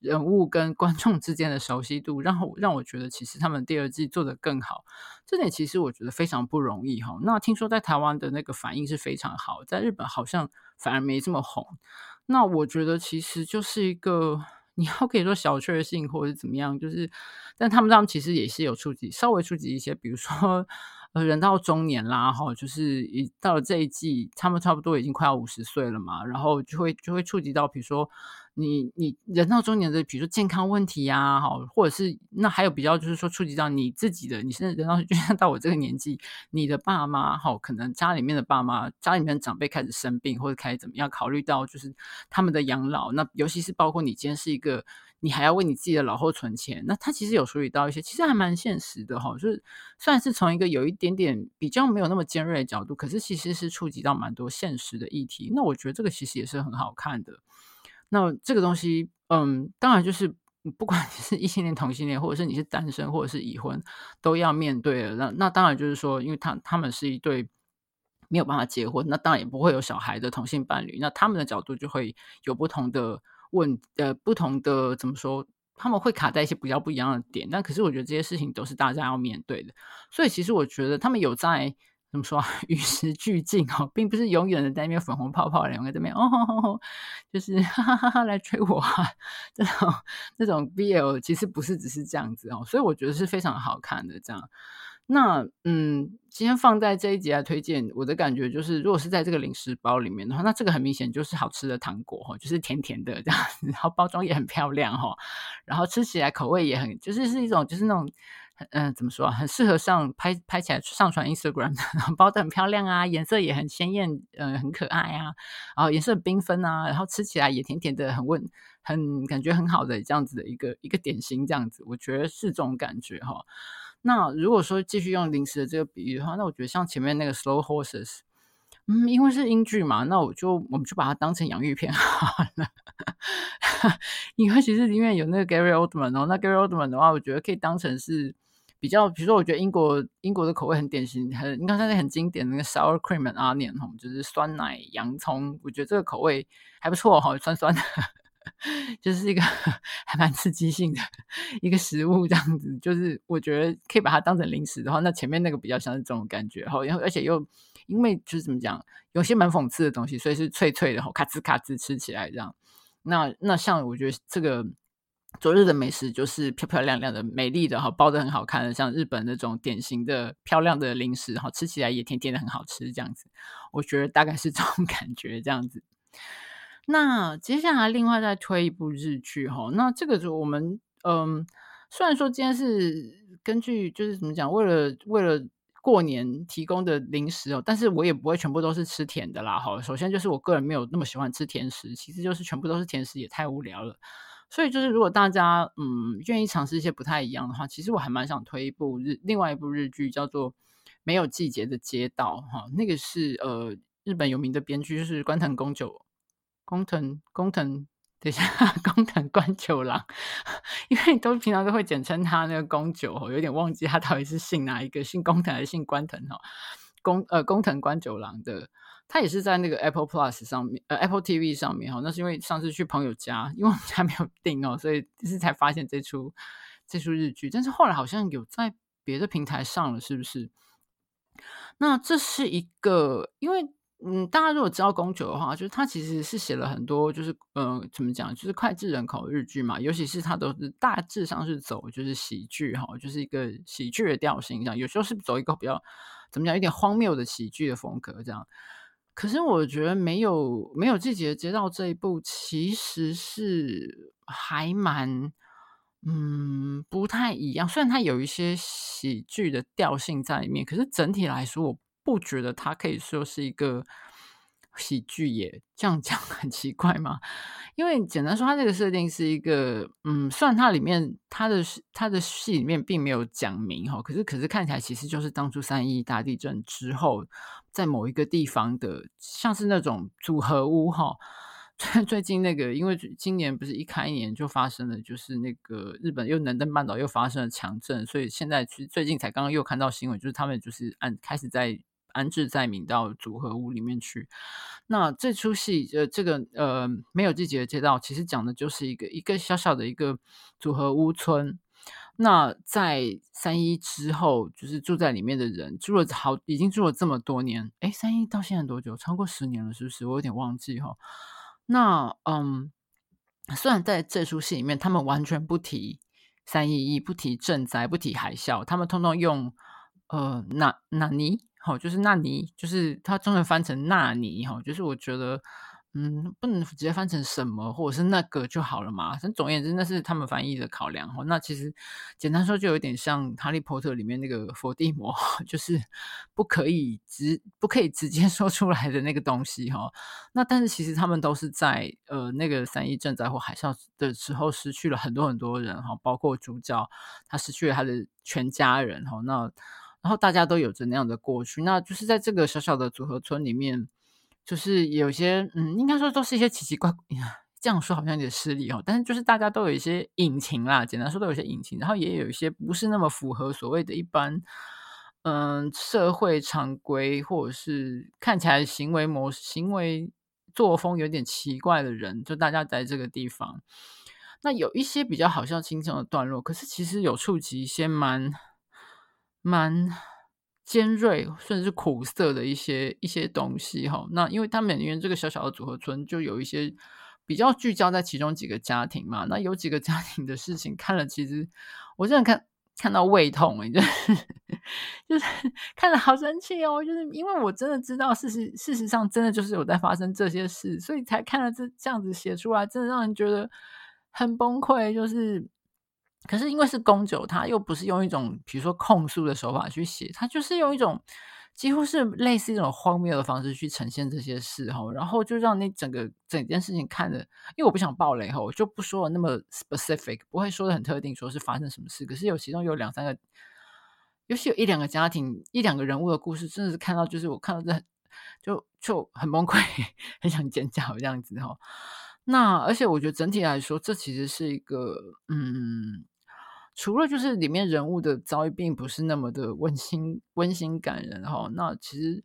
人物跟观众之间的熟悉度，让我让我觉得其实他们第二季做得更好，这点其实我觉得非常不容易哈。那听说在台湾的那个反应是非常好，在日本好像反而没这么红。那我觉得其实就是一个 你要可以说小确幸或者是怎么样，就是但他们他们其实也是有触及稍微触及一些，比如说呃人到中年啦哈，就是一到了这一季，他们差不多已经快要五十岁了嘛，然后就会就会触及到比如说。你你人到中年的，比如说健康问题呀，好，或者是那还有比较就是说触及到你自己的，你现在人到 就像到我这个年纪，你的爸妈好，可能家里面的爸妈，家里面的长辈开始生病或者开始怎么样，考虑到就是他们的养老，那尤其是包括你今天是一个你还要为你自己的老后存钱。那他其实有处理到一些，其实还蛮现实的哈。就是虽然是从一个有一点点比较没有那么尖锐的角度，可是其实是触及到蛮多现实的议题。那我觉得这个其实也是很好看的。那这个东西，嗯，当然就是。不管你是异性恋、同性恋，或者是你是单身，或者是已婚，都要面对的。那那当然就是说，因为他他们是一对没有办法结婚，那当然也不会有小孩的同性伴侣。那他们的角度就会有不同的问，呃，不同的怎么说？他们会卡在一些比较不一样的点。但可是我觉得这些事情都是大家要面对的。所以其实我觉得他们有在。怎么说？与时俱进哦，并不是永远的在那边粉红泡泡，两个在那边哦吼吼吼，就是 哈哈哈哈来追我啊！这种这种 BL 其实不是只是这样子哦，所以我觉得是非常好看的。这样，那嗯，今天放在这一集来推荐，我的感觉就是，如果是在这个零食包里面的话，那这个很明显就是好吃的糖果哈，就是甜甜的这样子，然后包装也很漂亮哈，然后吃起来口味也很，就是是一种就是那种。嗯、怎么说？很适合上拍拍起来上传 Instagram，包得很漂亮啊，颜色也很鲜艳，嗯、呃，很可爱啊，然后颜色缤纷啊，然后吃起来也甜甜的，很温，很感觉很好的这样子的一个一个点心，这样子，我觉得是这种感觉哈。那如果说继续用零食的这个比喻的话，那我觉得像前面那个 Slow Horses，嗯，因为是英剧嘛，那我就我们就把它当成洋芋片 好了。因为其实里面有那个 Gary Oldman 哦，那 Gary Oldman 的话，我觉得可以当成是。比较，比如说，我觉得英国英国的口味很典型，很你看它那很经典的那个 sour cream and onion 哈，就是酸奶洋葱，我觉得这个口味还不错哈，酸酸的，就是一个 还蛮刺激性的一个食物这样子，就是我觉得可以把它当成零食的话，那前面那个比较像是这种感觉，然后而且又因为就是怎么讲，有些蛮讽刺的东西，所以是脆脆的哈，咔吱咔吱吃起来这样，那那像我觉得这个。昨日的美食就是漂漂亮亮的、美丽的哈，包得很好看的，像日本那种典型的漂亮的零食哈，吃起来也甜甜的，很好吃这样子。我觉得大概是这种 感觉这样子。那接下来另外再推一部日剧哈，那这个就我们嗯，虽然说今天是根据就是怎么讲，为了为了过年提供的零食哦，但是我也不会全部都是吃甜的啦哈。首先就是我个人没有那么喜欢吃甜食，其实就是全部都是甜食也太无聊了。所以就是，如果大家嗯愿意尝试一些不太一样的话，其实我还蛮想推一部日另外一部日剧，叫做《没有季节的街道》哈，那个是呃日本有名的编剧，就是关藤宫久宫藤宫藤，等一下 宫藤官九郎，因为都平常都会简称他那个宫九，有点忘记他到底是姓哪一个，姓宫藤还是姓关藤哈？宫呃宫藤官九郎的。他也是在那个 Apple Plus 上面，呃，Apple TV 上面哈。那是因为上次去朋友家，因为我们家没有 订哦，所以就是才发现这出这出日剧。但是后来好像有在别的平台上了，是不是？那这是一个，因为嗯，大家如果知道宫九的话，就是他其实是写了很多，就是呃，怎么讲，就是脍炙人口的日剧嘛。尤其是他都是大致上是走就是喜剧哈，就是一个喜剧的调性这样。有时候是走一个比较怎么讲，有点荒谬的喜剧的风格这样。可是我觉得没有没有季节接到这一步其实是还蛮嗯不太一样，虽然它有一些喜剧的调性在里面，可是整体来说我不觉得它可以说是一个喜剧也。这样讲很奇怪吗？因为简单说，它这个设定是一个嗯，虽然它里面它的它的戏里面并没有讲明哈，可是可是看起来其实就是当初三一大地震之后。在某一个地方的，像是那种组合屋哈。最最近那个，因为今年不是一开年就发生了，就是那个日本又能登半岛又发生了强震，所以现在其实最近才刚刚又看到新闻，就是他们就是按开始在安置在民道组合屋里面去。那这出戏呃，这个呃没有季节的街道，其实讲的就是一个一个小小的一个组合屋村。那在三一之后，就是住在里面的人住了好，已经住了这么多年。诶，三一到现在多久？超过十年了，是不是？我有点忘记哈。那嗯，虽然在这出戏里面，他们完全不提三一一，不提震灾，不提海啸，他们通通用呃那那尼，好，就是那尼，就是他中文翻成纳尼哈，就是我觉得嗯，不能直接翻成什么或者是那个就好了嘛。但总而言之，那是他们翻译的考量哦。那其实简单说，就有点像《哈利波特》里面那个伏地魔，就是不可以直不可以直接 说出来的那个东西哈。那但是其实他们都是在呃那个三一震灾或海啸的时候失去了很多很多人哈，包括主角他失去了他的全家人哈。那然后大家都有着那样的过去，那就是在这个小小的组合村里面。就是有些，嗯，应该说都是一些奇奇怪怪，这样说好像有点失礼哦。但是就是大家都有一些隐情啦，简单说都有一些隐情，然后也有一些不是那么符合所谓的一般，嗯，社会常规或者是看起来行为模式、行为作风有点奇怪的人，就大家在这个地方。那有一些比较好笑轻松的段落，可是其实有触及一些蛮蛮。尖锐甚至是苦涩的一些一些东西哈，那因为他们里面这个小小的组合村就有一些比较聚焦在其中几个家庭嘛，那有几个 家庭的事情看了，其实我真的看看到胃痛哎，就是 就是看了好生气哦，就是因为我真的知道事实事实上真的就是有在发生这些事，所以才看了这这样子写出来，真的让人觉得很崩溃，就是。可是因为是宫九，他又不是用一种比如说控诉的手法去写，他就是用一种几乎是类似一种荒谬的方式去呈现这些事哈，然后就让你整个整件事情看的，因为我不想爆雷哈，我就不说了那么 specific，不会说的很特定，说是发生什么事。可是有其中有两三个，尤其有一两个家庭、一两个人物的故事，真的是看到就是我看到这就就很崩溃，很想尖叫这样子哈。那而且我觉得整体来说，这其实是一个嗯。除了就是里面人物的遭遇并不是那么的温馨温馨感人哈，那其实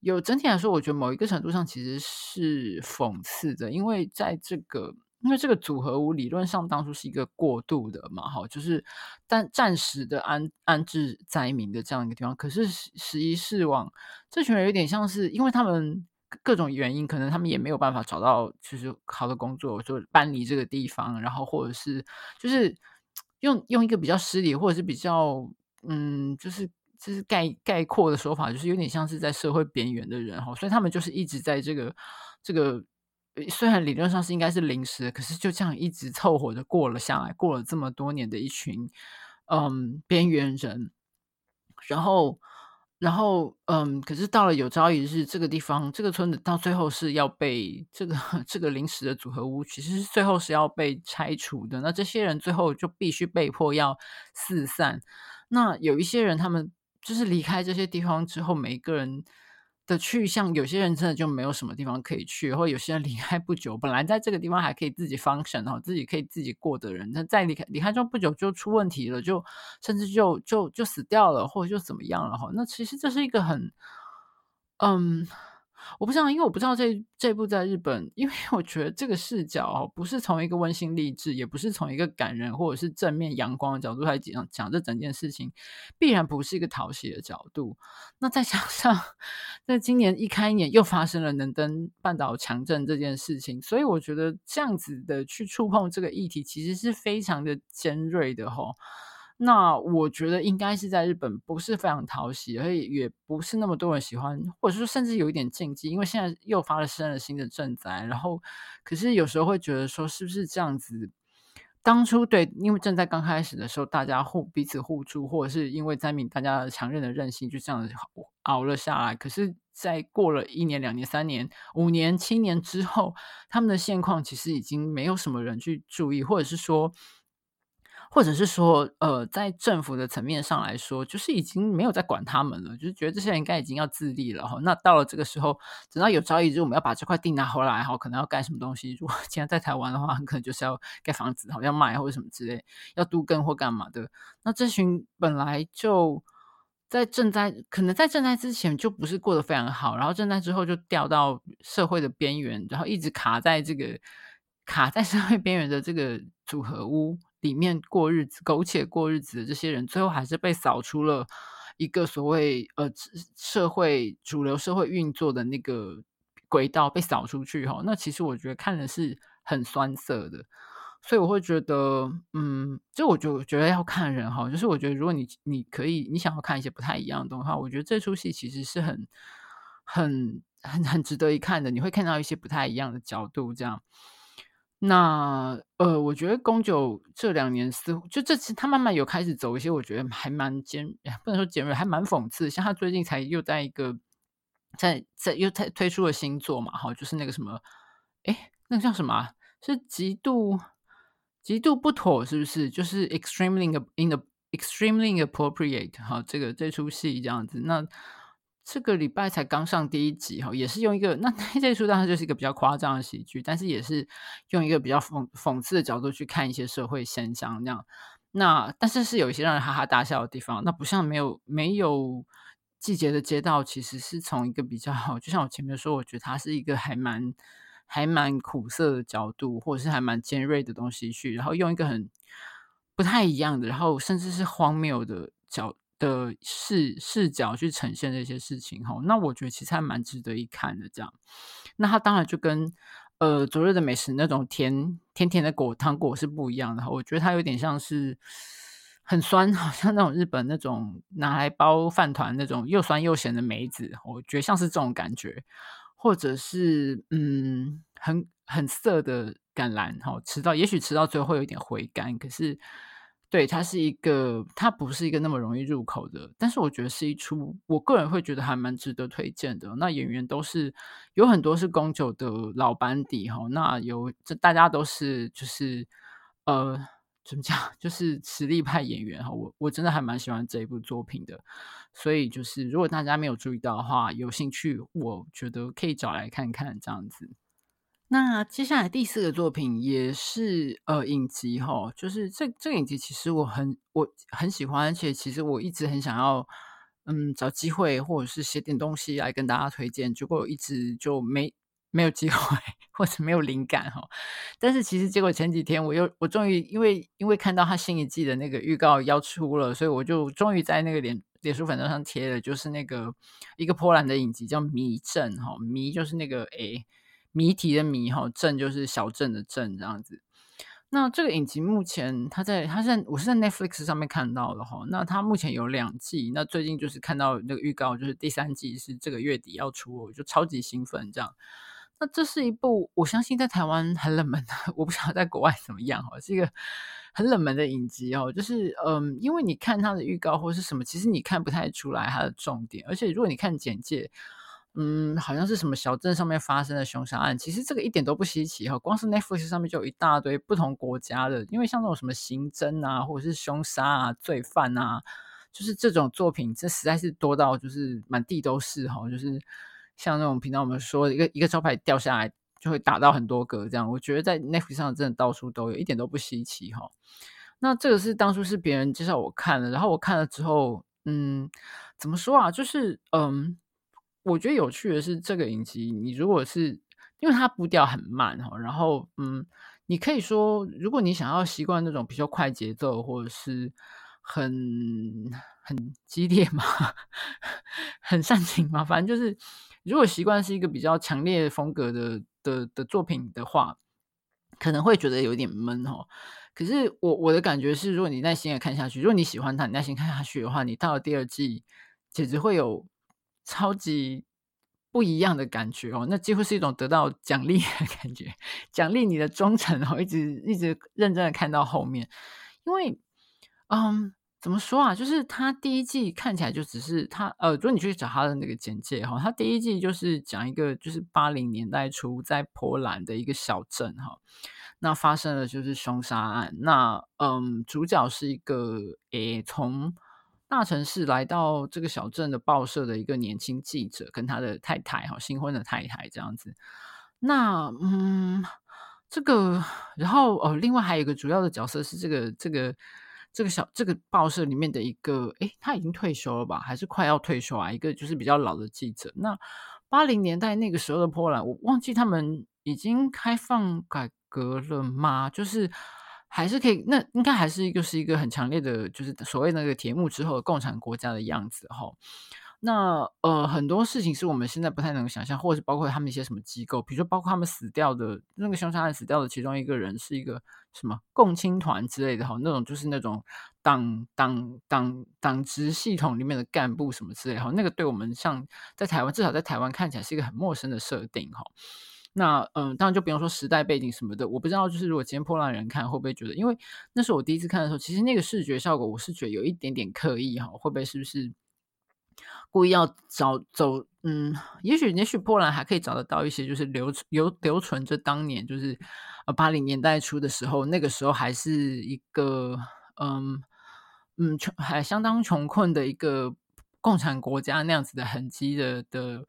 有整体来说，我觉得某一个程度上其实是讽刺的，因为在这个因为这个组合屋理论上当初是一个过渡的嘛，哈，就是但暂时的安安置灾民的这样一个地方，可是十一世往，这群人有点像是因为他们各种原因，可能他们也没有办法找到就是好的工作，就搬离这个地方，然后或者是就是。用用一个比较失礼，或者是比较嗯，就是就是概概括的说法，就是有点像是在社会边缘的人哈，所以他们就是一直在这个这个，虽然理论上是应该是临时，可是就这样一直凑合着过了下来，过了这么多年的一群嗯边缘人，然后。然后，嗯，可是到了有朝一日，这个地方，这个村子到最后是要被这个 这个临时的组合屋，其实是最后是要被拆除的。那这些人最后就必须被迫要四散。那有一些人，他们就是离开这些地方之后，每一个人。的去向，有些人真的就没有什么地方可以去，或有些人离开不久，本来在这个地方还可以自己 function 哈，自己可以自己过的人，那在离开离开之后不久就出问题了，就甚至就就就死掉了，或者就怎么样了哈。那其实这是一个很，嗯。我不知道，因为我不知道这这部在日本，因为我觉得这个视角哦，不是从一个温馨励志，也不是从一个感人或者是正面阳光的角度来讲讲这整件事情，必然不是一个讨喜的角度。那再加上，在今年一开年又发生了能登半岛强震这件事情，所以我觉得这样子的去触碰这个议题，其实是非常的尖锐的吼。那我觉得应该是在日本不是非常讨喜，而且也不是那么多人喜欢，或者说甚至有一点禁忌，因为现在又发生了新的震灾。然后，可是有时候会觉得说，是不是这样子？当初对，因为震灾刚开始的时候，大家互彼此互助，或者是因为灾民大家强韧的韧性，就这样子熬了下来。可是，在过了一年、两年、三年、五年、七年之后，他们的现况其实已经没有什么人去注意，或者是说。或者是说，呃，在政府的层面上来说，就是已经没有在管他们了，就是觉得这些人应该已经要自立了哈。那到了这个时候，等到有朝一日我们要把这块地拿回来哈，可能要盖什么东西？如果 现在在台湾的话，很可能就是要盖房子，好像卖或者什么之类，要都更或干嘛的。那这群本来就在赈灾，可能在赈灾之前就不是过得非常好，然后赈灾之后就掉到社会的边缘，然后一直卡在这个卡在社会边缘的这个组合屋。里面过日子、苟且过日子的这些人，最后还是被扫出了一个所谓呃社会主流社会运作的那个轨道，被扫出去哈。那其实我觉得看的是很酸涩的，所以我会觉得，嗯，就我就觉得要看人哈。就是我觉得如果你你可以，你想要看一些不太一样的东西的话，我觉得这出戏其实是很很很很值得一看的，你会看到一些不太一样的角度，这样。那呃，我觉得宫九这两年似乎就这次他慢慢有开始走一些，我觉得还蛮尖，不能说尖锐，还蛮讽刺。像他最近才又在一个在在又推推出了新作嘛，哈，就是那个什么，哎，那个叫什么？是极度极度不妥，是不是？就是 extremely in the extremely inappropriate，哈，这个这出戏这样子，那。这个礼拜才刚上第一集哈，也是用一个那 那这出当然就是一个比较夸张的喜剧，但是也是用一个比较讽讽刺的角度去看一些社会现象那样。那但是是有一些让人哈哈大笑的地方。那不像没有没有季节的街道，其实是从一个比较，就像我前面说，我觉得它是一个还蛮还蛮苦涩的角度，或者是还蛮尖锐的东西去，然后用一个很不太一样的，然后甚至是荒谬的角。的视视角去呈现这些事情哈，那我觉得其实还蛮值得一看的。这样，那它当然就跟呃昨日的美食那种甜甜甜的果糖果是不一样的。我觉得它有点像是很酸，好像那种日本那种拿来包饭团那种又酸又咸的梅子，我觉得像是这种感觉，或者是嗯很很涩的橄榄哈，吃到也许吃到最后有一点回甘，可是。对，它是一个，它不是一个那么容易入口的，但是我觉得是一出，我个人会觉得还蛮值得推荐的。那演员都是有很多是宫九的老班底哈，那有这大家都是就是呃怎么讲，就是实力派演员哈。我我真的还蛮喜欢这一部作品的，所以就是如果大家没有注意到的话，有兴趣，我觉得可以找来看看这样子。那接下来第四个作品也是呃影集哈，就是这这个影集其实我很我很喜欢，而且其实我一直很想要嗯找机会或者是写点东西来跟大家推荐，结果一直就没没有机会或者没有灵感哈。但是其实结果前几天我又我终于因为因为看到他新一季的那个预告要出了，所以我就终于在那个脸脸书粉专上贴了，就是那个一个波兰的影集叫《迷阵》哈，迷就是那个诶。谜题的谜哈，镇就是小镇的镇这样子。那这个影集目前它在它在我是在 Netflix 上面看到的哈。那它目前有两季，那最近就是看到那个预告，就是第三季是这个月底要出，我就超级兴奋这样。那这是一部我相信在台湾很冷门的，我不晓得在国外怎么样哈，是一个很冷门的影集哦。就是嗯，因为你看它的预告或是什么，其实你看不太出来它的重点，而且如果你看简介。嗯，好像是什么小镇上面发生的凶杀案，其实这个一点都不稀奇哈。光是 Netflix 上面就有一大堆不同国家的，因为像那种什么刑侦啊，或者是凶杀啊、罪犯啊，就是这种作品，这实在是多到就是满地都是哈。就是像那种平常我们说一个一个招牌掉下来就会打到很多个这样，我觉得在 Netflix 上真的到处都有，一点都不稀奇哈。那这个是当初是别人介绍我看的，然后我看了之后，嗯，怎么说啊？就是嗯。我觉得有趣的是，这个影集，你如果是因为它步调很慢哈，然后嗯，你可以说，如果你想要习惯那种比较快节奏，或者是很很激烈嘛，很煽情嘛，反正就是如果习惯是一个比较强烈风格的的的作品的话，可能会觉得有点闷哦。可是我我的感觉是，如果你耐心的看下去，如果你喜欢它，你耐心看下去的话，你到了第二季简直会有。超级不一样的感觉哦，那几乎是一种得到奖励的感觉，奖励你的忠诚哦，一直一直认真的看到后面，因为，嗯，怎么说啊？就是他第一季看起来就只是他，呃，如果你去找他的那个简介哈，他第一季就是讲一个就是八零年代初在波兰的一个小镇哈，那发生了就是凶杀案，那嗯，主角是一个诶从。大城市来到这个小镇的报社的一个年轻记者，跟他的太太哈，新婚的太太这样子。那嗯，这个，然后哦，另外还有一个主要的角色是这个这个这个小这个报社里面的一个，诶，他已经退休了吧？还是快要退休啊？一个就是比较老的记者。那八零年代那个时候的波兰，我忘记他们已经开放改革了吗？就是。还是可以，那应该还是一个是一个很强烈的，就是所谓那个铁幕之后的共产国家的样子哈。那呃，很多事情是我们现在不太能想象，或者是包括他们一些什么机构，比如说包括他们死掉的那个凶杀案死掉的其中一个人是一个什么共青团之类的哈，那种就是那种党党党党职系统里面的干部什么之类哈，那个对我们像在台湾，至少在台湾看起来是一个很陌生的设定哈。那嗯，当然就不用说时代背景什么的，我不知道就是如果今天破烂人看会不会觉得，因为那是我第一次看的时候，其实那个视觉效果我是觉得有一点点刻意哈，会不会是不是？故意要找走，嗯，也许也许波兰还可以找得到一些，就是留留留存着当年，就是呃八零年代初的时候，那个时候还是一个嗯嗯穷还相当穷困的一个共产国家那样子的痕迹的的。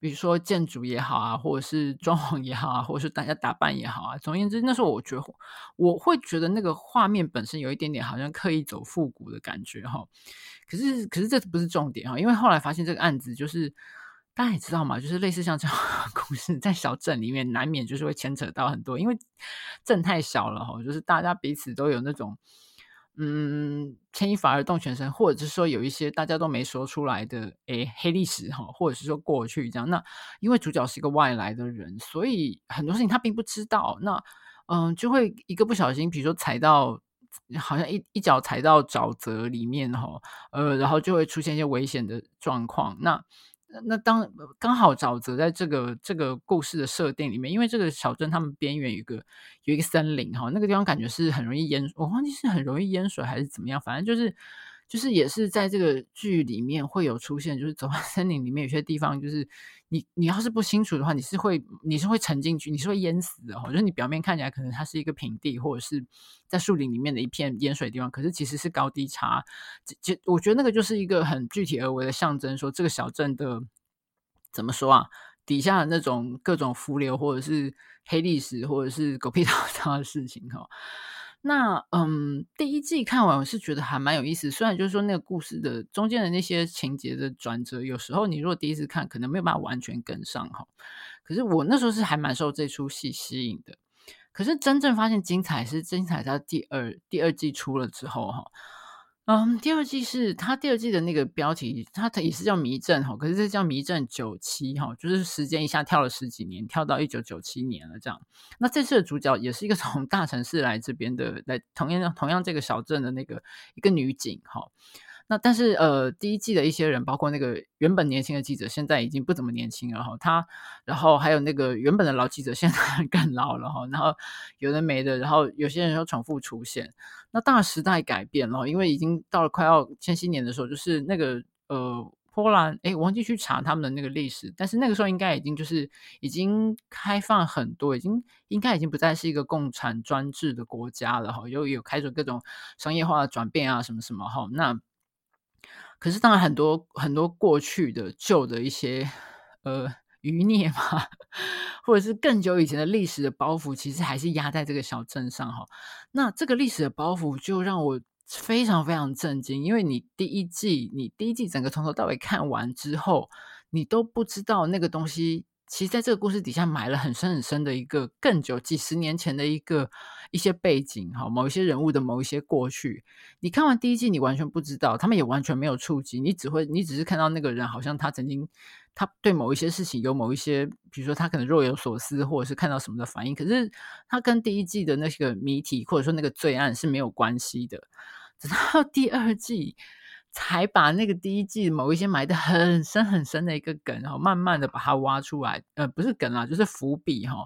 比如说建筑也好啊，或者是装潢也好啊，或者是大家打扮也好啊，总而言之，那时候我觉得我会觉得那个画面本身有一点点好像刻意走复古的感觉哈。可是，可是这不是重点哈，因为后来发现这个案子就是大家也知道嘛，就是类似像这样的故事，在小镇里面难免就是会牵扯到很多，因为镇太小了哈，就是大家彼此都有那种。嗯，牵一发而动全身，或者是说有一些大家都没说出来的，诶，黑历史哈，或者是说过去这样。那因为主角是一个外来的人，所以很多事情他并不知道。那嗯，就会一个不小心，比如说踩到，好像一一脚踩到沼泽里面哈，呃，然后就会出现一些危险的状况。那那当刚好沼泽在这个这个故事的设定里面，因为这个小镇他们边缘有一个有一个森林哈，那个地方感觉是很容易淹，我忘记是很容易淹水还是怎么样，反正就是。就是也是在这个剧里面会有出现，就是走到 森林里面有些地方，就是你你要是不清楚的话，你是会你是会沉进去，你是会淹死的。就是你表面看起来可能它是一个平地，或者是在树林里面的一片淹水的地方，可是其实是高低差。就我觉得那个就是一个很具体而为的象征，说这个小镇的怎么说啊？底下的那种各种浮流，或者是黑历史，或者是狗屁倒灶的事情哈。那嗯，第一季看完我是觉得还蛮有意思。虽然就是说那个故事的中间的那些情节的转折，有时候你如果第一次看，可能没有办法完全跟上哈。可是我那时候是还蛮受这出戏吸引的。可是真正发现精彩是精彩在第二第二季出了之后哈。嗯，第二季是他第二季的那个标题，它也是叫迷阵哈，可是这叫迷阵九七哈，就是时间一下跳了十几年，跳到一九九七年了这样。那这次的主角也是一个从大城市来这边的，来同样同样这个小镇的那个一个女警哈。那但是呃，第一季的一些人，包括那个原本年轻的记者，现在已经不怎么年轻了哈。他，然后还有那个原本的老记者，现在更老了哈。然后有的没的，然后有些人又重复出现。那大时代改变了，因为已经到了快要千禧年的时候，就是那个呃波兰，诶，我忘记去查他们的那个历史，但是那个时候应该已经就是已经开放很多，已经应该已经不再是一个共产专制的国家了哈。又有开始各种商业化的转变啊，什么什么哈。那可是，当然很多很多过去的旧的一些呃余孽嘛，或者是更久以前的历史的包袱，其实还是压在这个小镇上哈。那这个历史的包袱就让我非常非常震惊，因为你第一季，你第一季整个从头到尾看完之后，你都不知道那个东西。其实，在这个故事底下埋了很深很深的一个更久几十年前的一个一些背景，哈，某一些人物的某一些过去。你看完第一季，你完全不知道，他们也完全没有触及，你只会，你只是看到那个人，好像他曾经，他对某一些事情有某一些，比如说他可能若有所思，或者是看到什么的反应。可是，他跟第一季的那个谜题，或者说那个罪案是没有关系的。直到第二季。才把那个第一季某一些埋的很深很深的一个梗，然后慢慢的把它挖出来，呃，不是梗啊，就是伏笔哈，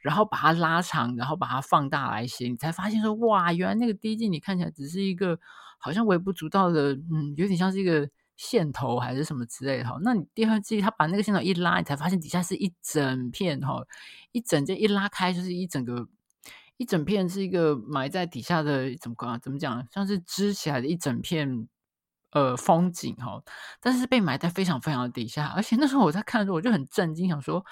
然后把它拉长，然后把它放大来写，你才发现说，哇，原来那个第一季你看起来只是一个好像微不足道的，嗯，有点像是一个线头还是什么之类的哈。那你第二季他把那个线头一拉，你才发现底下是一整片哈，一整件一拉开就是一整个一整片是一个埋在底下的怎么讲？怎么讲？像是支起来的一整片。呃，风景哈，但是被埋在非常非常的底下，而且那时候我在看的时候，我就很震惊，想说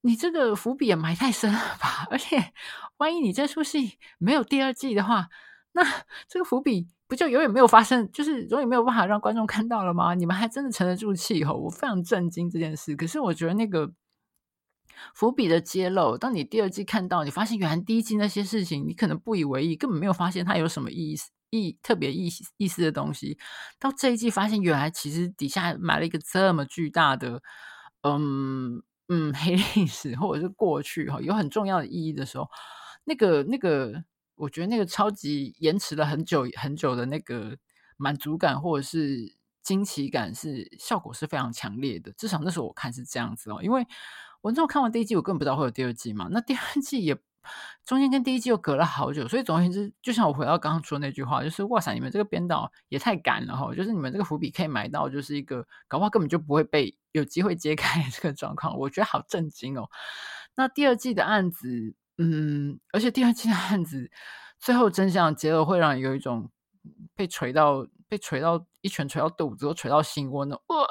你这个伏笔也埋太深了吧？而且万一你这出戏没有第二季的话，那这个伏笔不就永远没有发生，就是永远没有办法让观众看到了吗？你们还真的沉得住气哈？我非常震惊这件事。可是我觉得那个伏笔的揭露，当你第二季看到，你发现原来第一季那些事情，你可能不以为意，根本没有发现它有什么意思。意特别意意思的东西，到这一季发现原来其实底下埋了一个这么巨大的，嗯嗯黑历史或者是过去哈，有很重要的意义的时候，那个那个，我觉得那个超级延迟了很久很久的那个满足感或者是惊奇感是效果是非常强烈的，至少那时候我看是这样子哦，因为我那时候看完第一季，我根本不知道会有第二季嘛，那第二季也。中间跟第一季又隔了好久，所以总而言之，就像我回到刚刚说的那句话，就是哇塞，你们这个编导也太赶了哈！就是你们这个伏笔可以埋到，就是一个搞不好根本就不会被有机会揭开这个状况，我觉得好震惊哦。那第二季的案子，嗯，而且第二季的案子最后真相揭露，会让你有一种被锤到、被锤到一拳锤到肚子，或锤到心窝呢，哇！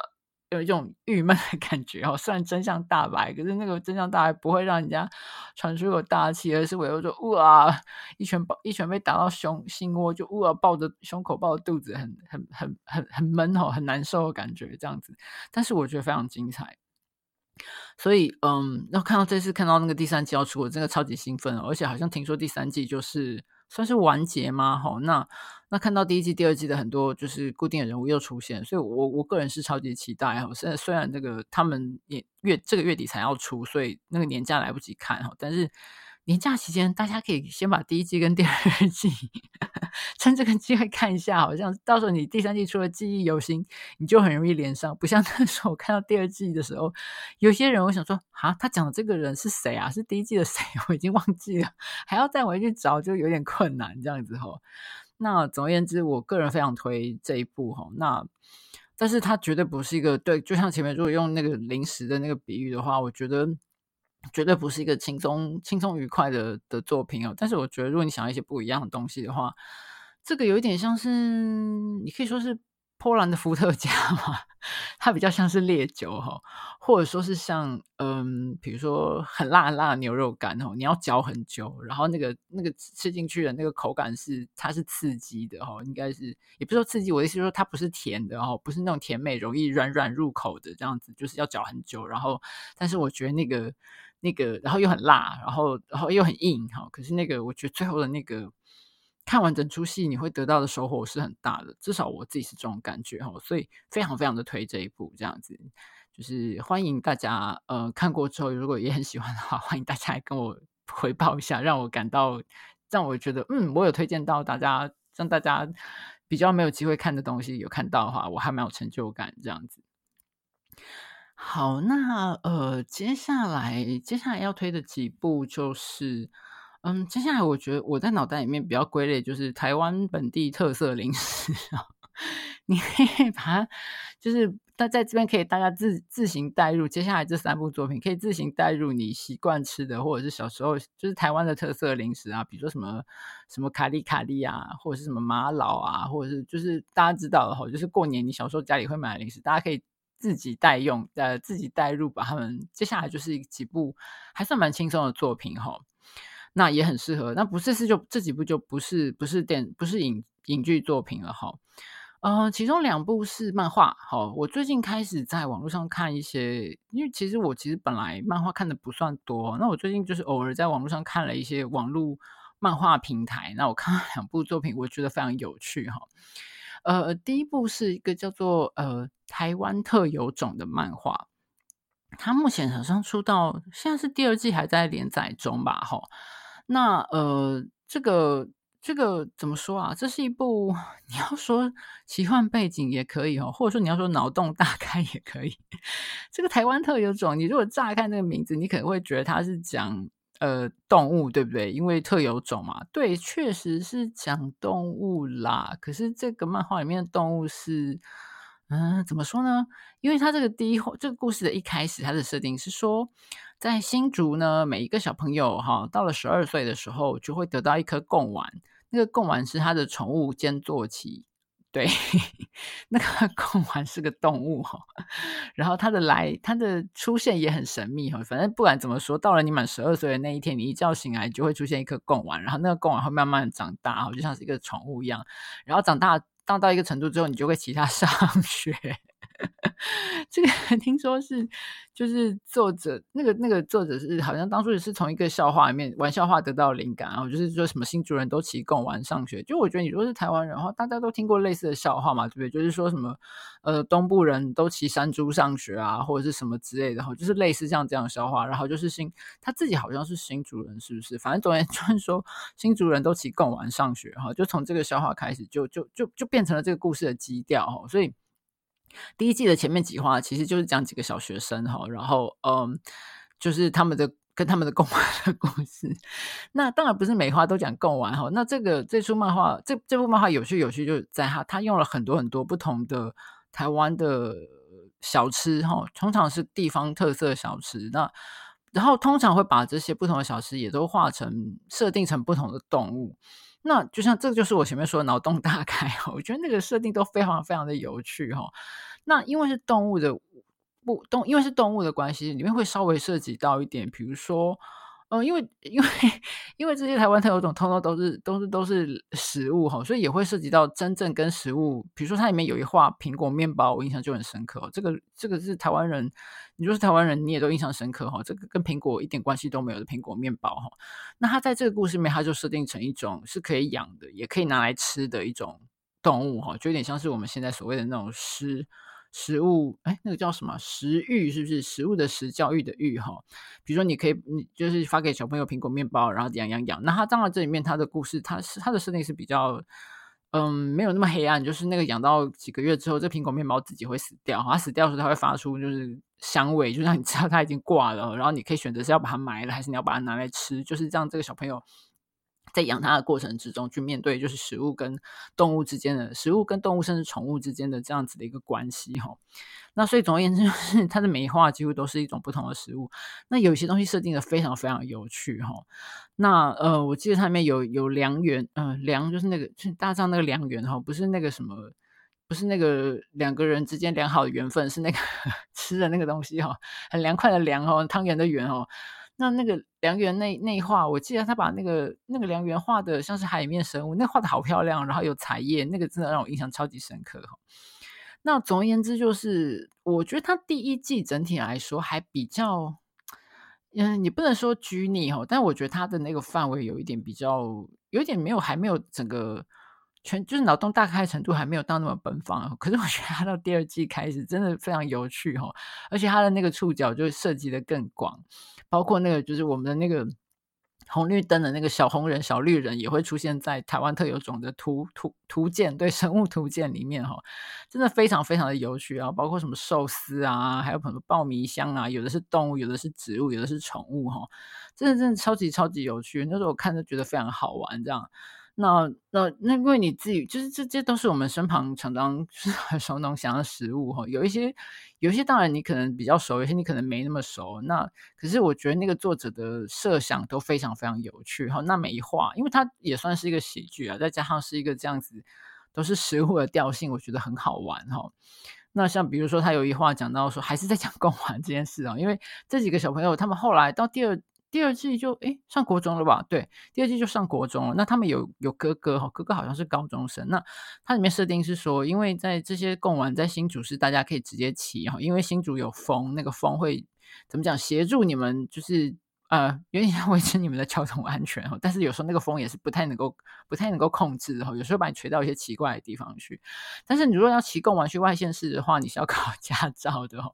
有一种郁闷的感觉哦，虽然真相大白，可是那个真相大白不会让人家喘出口大气，而是我又说哇，一拳抱一拳被打到胸心窝，就哇抱着胸口抱着肚子，很很很很很闷哦，很难受的感觉这样子。但是我觉得非常精彩，所以嗯，然后看到这次看到那个第三季要出，我真的超级兴奋，而且好像听说第三季就是。算是完结吗？好，那那看到第一季、第二季的很多就是固定的人物又出现，所以我我个人是超级期待哈。现在虽然这个他们也月这个月底才要出，所以那个年假来不及看哈，但是。年假期间，大家可以先把第一季跟第二季 趁这个机会看一下，好像到时候你第三季出了记忆犹新，你就很容易连上。不像那时候我看到第二季的时候，有些人我想说啊，他讲的这个人是谁啊？是第一季的谁？我已经忘记了，还要再回去找，就有点困难这样子哈。那总而言之，我个人非常推这一部哈。那但是它绝对不是一个对，就像前面如果用那个零食的那个比喻的话，我觉得。绝对不是一个轻松、轻松愉快的的作品哦。但是我觉得，如果你想要一些不一样的东西的话，这个有一点像是，你可以说是波兰的伏特加嘛，它比较像是烈酒哈，或者说是像嗯，比如说很辣很辣牛肉干哦，你要嚼很久，然后那个那个吃进去的那个口感是它是刺激的哈，应该是也不是说刺激，我的意思是说它不是甜的哦，不是那种甜美容易软软入口的这样子，就是要嚼很久，然后但是我觉得那个。那个，然后又很辣，然后，然后又很硬，哈。可是那个，我觉得最后的那个看完整出戏，你会得到的收获是很大的。至少我自己是这种感觉，哈。所以非常非常的推这一部，这样子就是欢迎大家，呃，看过之后如果也很喜欢的话，欢迎大家来跟我回报一下，让我感到，让我觉得，嗯，我有推荐到大家，让大家比较没有机会看的东西有看到的话，我还蛮有成就感，这样子。好，那呃，接下来接下来要推的几部就是，嗯，接下来我觉得我在脑袋里面比较归类就是台湾本地特色零食啊，你可以把它就是在在这边可以大家自自行带入，接下来这三部作品可以自行带入你习惯吃的或者是小时候就是台湾的特色零食啊，比如说什么什么卡里卡利啊，或者是什么玛瑙啊，或者是就是大家知道的哈，就是过年你小时候家里会买的零食，大家可以。自己代用，呃，自己带入，把他们接下来就是几部还算蛮轻松的作品哈，那也很适合。那不是是就这几部就不是不是电不是影影剧作品了哈，呃，其中两部是漫画。好，我最近开始在网络上看一些，因为其实我其实本来漫画看的不算多，那我最近就是偶尔在网络上看了一些网络漫画平台，那我看了两部作品，我觉得非常有趣哈。呃，第一部是一个叫做呃台湾特有种的漫画，它目前好像出到现在是第二季还在连载中吧？哈，那呃这个这个怎么说啊？这是一部 你要说奇幻背景也可以哦，或者说你要说脑洞大开也可以。这个台湾特有种，你如果乍看这个名字，你可能会觉得它是讲。呃，动物对不对？因为特有种嘛，对，确实是讲动物啦。可是这个漫画里面的动物是，嗯、怎么说呢？因为它这个第一这个故事的一开始，它的设定是说，在新竹呢，每一个小朋友哈，到了十二岁的时候，就会得到一颗贡丸，那个贡丸是他的宠物兼坐骑。对，那个 贡丸是个动物哈，然后它的来，它的出现也很神秘哈。反正不管怎么说，到了你满十二岁的那一天，你一觉醒来就会出现一颗贡丸，然后那个贡丸会慢慢长大，就像是一个宠物一样。然后长大上到一个程度之后，你就会骑它上 学。这个 听说是，就是作者那个那个作者是好像当初也是从一个笑话里面玩笑话得到灵感，然后就是说什么新竹人都骑贡丸上学。就我觉得你如果是台湾人的话，大家都听过类似的笑话嘛，对不对？就是说什么呃东部人都骑山猪上学啊，或者是什么之类的，哈，就是类似这样这样笑话。然后就是新他自己好像是新竹人，是不是？反正总而言之就是说新竹人都骑贡丸上学，哈，就从这个笑话开始就，就就就就变成了这个故事的基调，哈，所以。第一季的前面几话其实就是讲几个小学生哈，然后嗯，就是他们的跟他们的共玩的故事。那当然不是每话都讲共玩哈。那这个这出漫画，这这部漫画有趣有趣，就是在它它用了很多很多不同的台湾的小吃哈，通常是地方特色小吃。那然后通常会把这些不同的小吃也都画成设定成不同的动物。那就像这就是我前面说脑洞大开，我觉得那个设定都非常非常的有趣哈。那因为是动物的不动，因为是动物的关系，里面会稍微涉及到一点，比如说。嗯，因为 因为因为这些台湾特有种通通都是都是都是食物哈，所以也会涉及到真正跟食物，比如说它里面有一画苹果面包，我印象就很深刻。这个这个是台湾人，你说是台湾人，你也都印象深刻哈。这个跟苹果一点关系都没有的苹果面包哈，那它在这个故事里面，它就设定成一种是可以养的，也可以拿来吃的一种动物哈，就有点像是我们现在所谓的那种狮。食物，哎，那个叫什么？食育是不是？食物的食，教育的育，哈。比如说，你可以，你就是发给小朋友苹果面包，然后养养养。那它当然这里面它的故事，它是它的设定是比较，嗯，没有那么黑暗。就是那个养到几个月之后，这苹果面包自己会死掉。它死掉的时候，它会发出就是香味，就让你知道它已经挂了。然后你可以选择是要把它埋了，还是你要把它拿来吃。就是让这个小朋友。在养它的过程之中，去面对就是食物跟动物之间的食物跟动物甚至宠物之间的这样子的一个关系哈。那所以总而言之，就是它的每一话几乎都是一种不同的食物。那有些东西设定的非常非常有趣哈。那呃，我记得它里面有有良缘，嗯、呃，良就是那个就大家知道那个良缘哈，不是那个什么，不是那个两个人之间良好的缘分，是那个 吃的那个东西哈，很凉快的凉哦，汤圆的圆哦。那那个良缘那那一画，我记得他把那个那个良缘画的像是海面生物，那画的好漂亮，然后有彩叶，那个真的让我印象超级深刻哈。那总而言之，就是我觉得他第一季整体来说还比较，嗯，你不能说拘泥哈，但我觉得他的那个范围有一点比较，有点没有还没有整个全就是脑洞大开程度还没有到那么奔放，可是我觉得他到第二季开始真的非常有趣哈，而且他的那个触角就设计的更广。包括那个，就是我们的那个红绿灯的那个小红人、小绿人，也会出现在台湾特有种的图图图鉴，对生物图鉴里面哈，真的非常非常的有趣啊！包括什么寿司啊，还有什么爆米香啊，有的是动物，有的是植物，有的是宠物哈，真的真的超级超级有趣。那时候我看着觉得非常好玩，这样。那那那，因为你自己就是这这都是我们身旁常常 是很熟能详的食物哈，有一些有一些当然你可能比较熟，有些你可能没那么熟。那可是我觉得那个作者的设想都非常非常有趣哈。那每一画，因为它也算是一个喜剧啊，再加上是一个这样子都是食物的调性，我觉得很好玩哈。那像比如说他有一话讲到说，还是在讲 贡丸这件事啊，因为这几个小朋友他们后来到第二。第二季就诶上国中了吧？对，第二季就上国中了。那他们有有哥哥哈，哥哥好像是高中生。那它里面设定是说，因为在这些贡丸在新竹是大家可以直接骑哈，因为新竹有风，那个风会怎么讲协助你们就是。呃，有点像维持你们的交通安全哦，但是有时候那个风也是不太能够、不太能够控制哦，有时候把你吹到一些奇怪的地方去。但是你如果要骑共玩去外县市的话，你是要考 驾照的哦。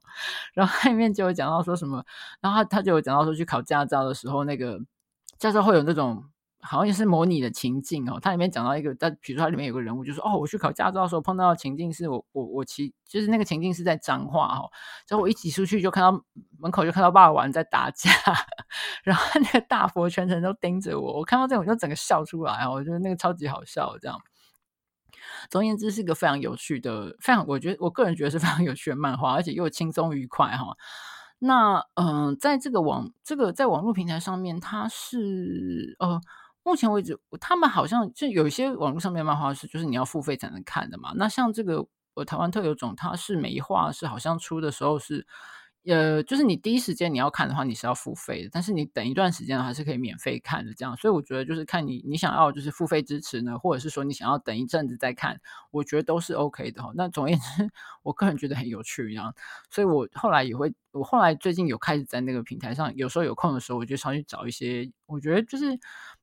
然后里面就有讲到说什么，然后他他就有讲到说去考驾照的时候，那个驾照会有那种。好像也是模拟的情境哦，它里面讲到一个，在比如说它里面有个人物，就说哦，我去考驾照的时候碰到的情境是我我我骑，就是那个情境是在彰化哈，然后我一骑出去就看到门口就看到霸王在打架，然后那个大佛全程都盯着我，我看到这种就整个笑出来哦，我觉得那个超级好笑这样。总而言之是一个非常有趣的，非常我觉得我个人觉得是非常有趣的漫画，而且又轻松愉快哈。那嗯、在这个网这个在网络平台上面，它是呃。目前为止，他们好像就有一些网络上面漫画是，就是你要付费才能看的嘛。那像这个呃台湾特有种，它是每一画是好像出的时候是呃，就是你第一时间你要看的话，你是要付费的，但是你等一段时间的话是可以免费看的，这样。所以我觉得就是看你你想要就是付费支持呢，或者是说你想要等一阵子再看，我觉得都是 OK 的。那总而言之，我个人觉得很有趣一样，所以我后来也会，我后来最近有开始在那个平台上，有时候有空的时候，我就上去找一些，我觉得就是。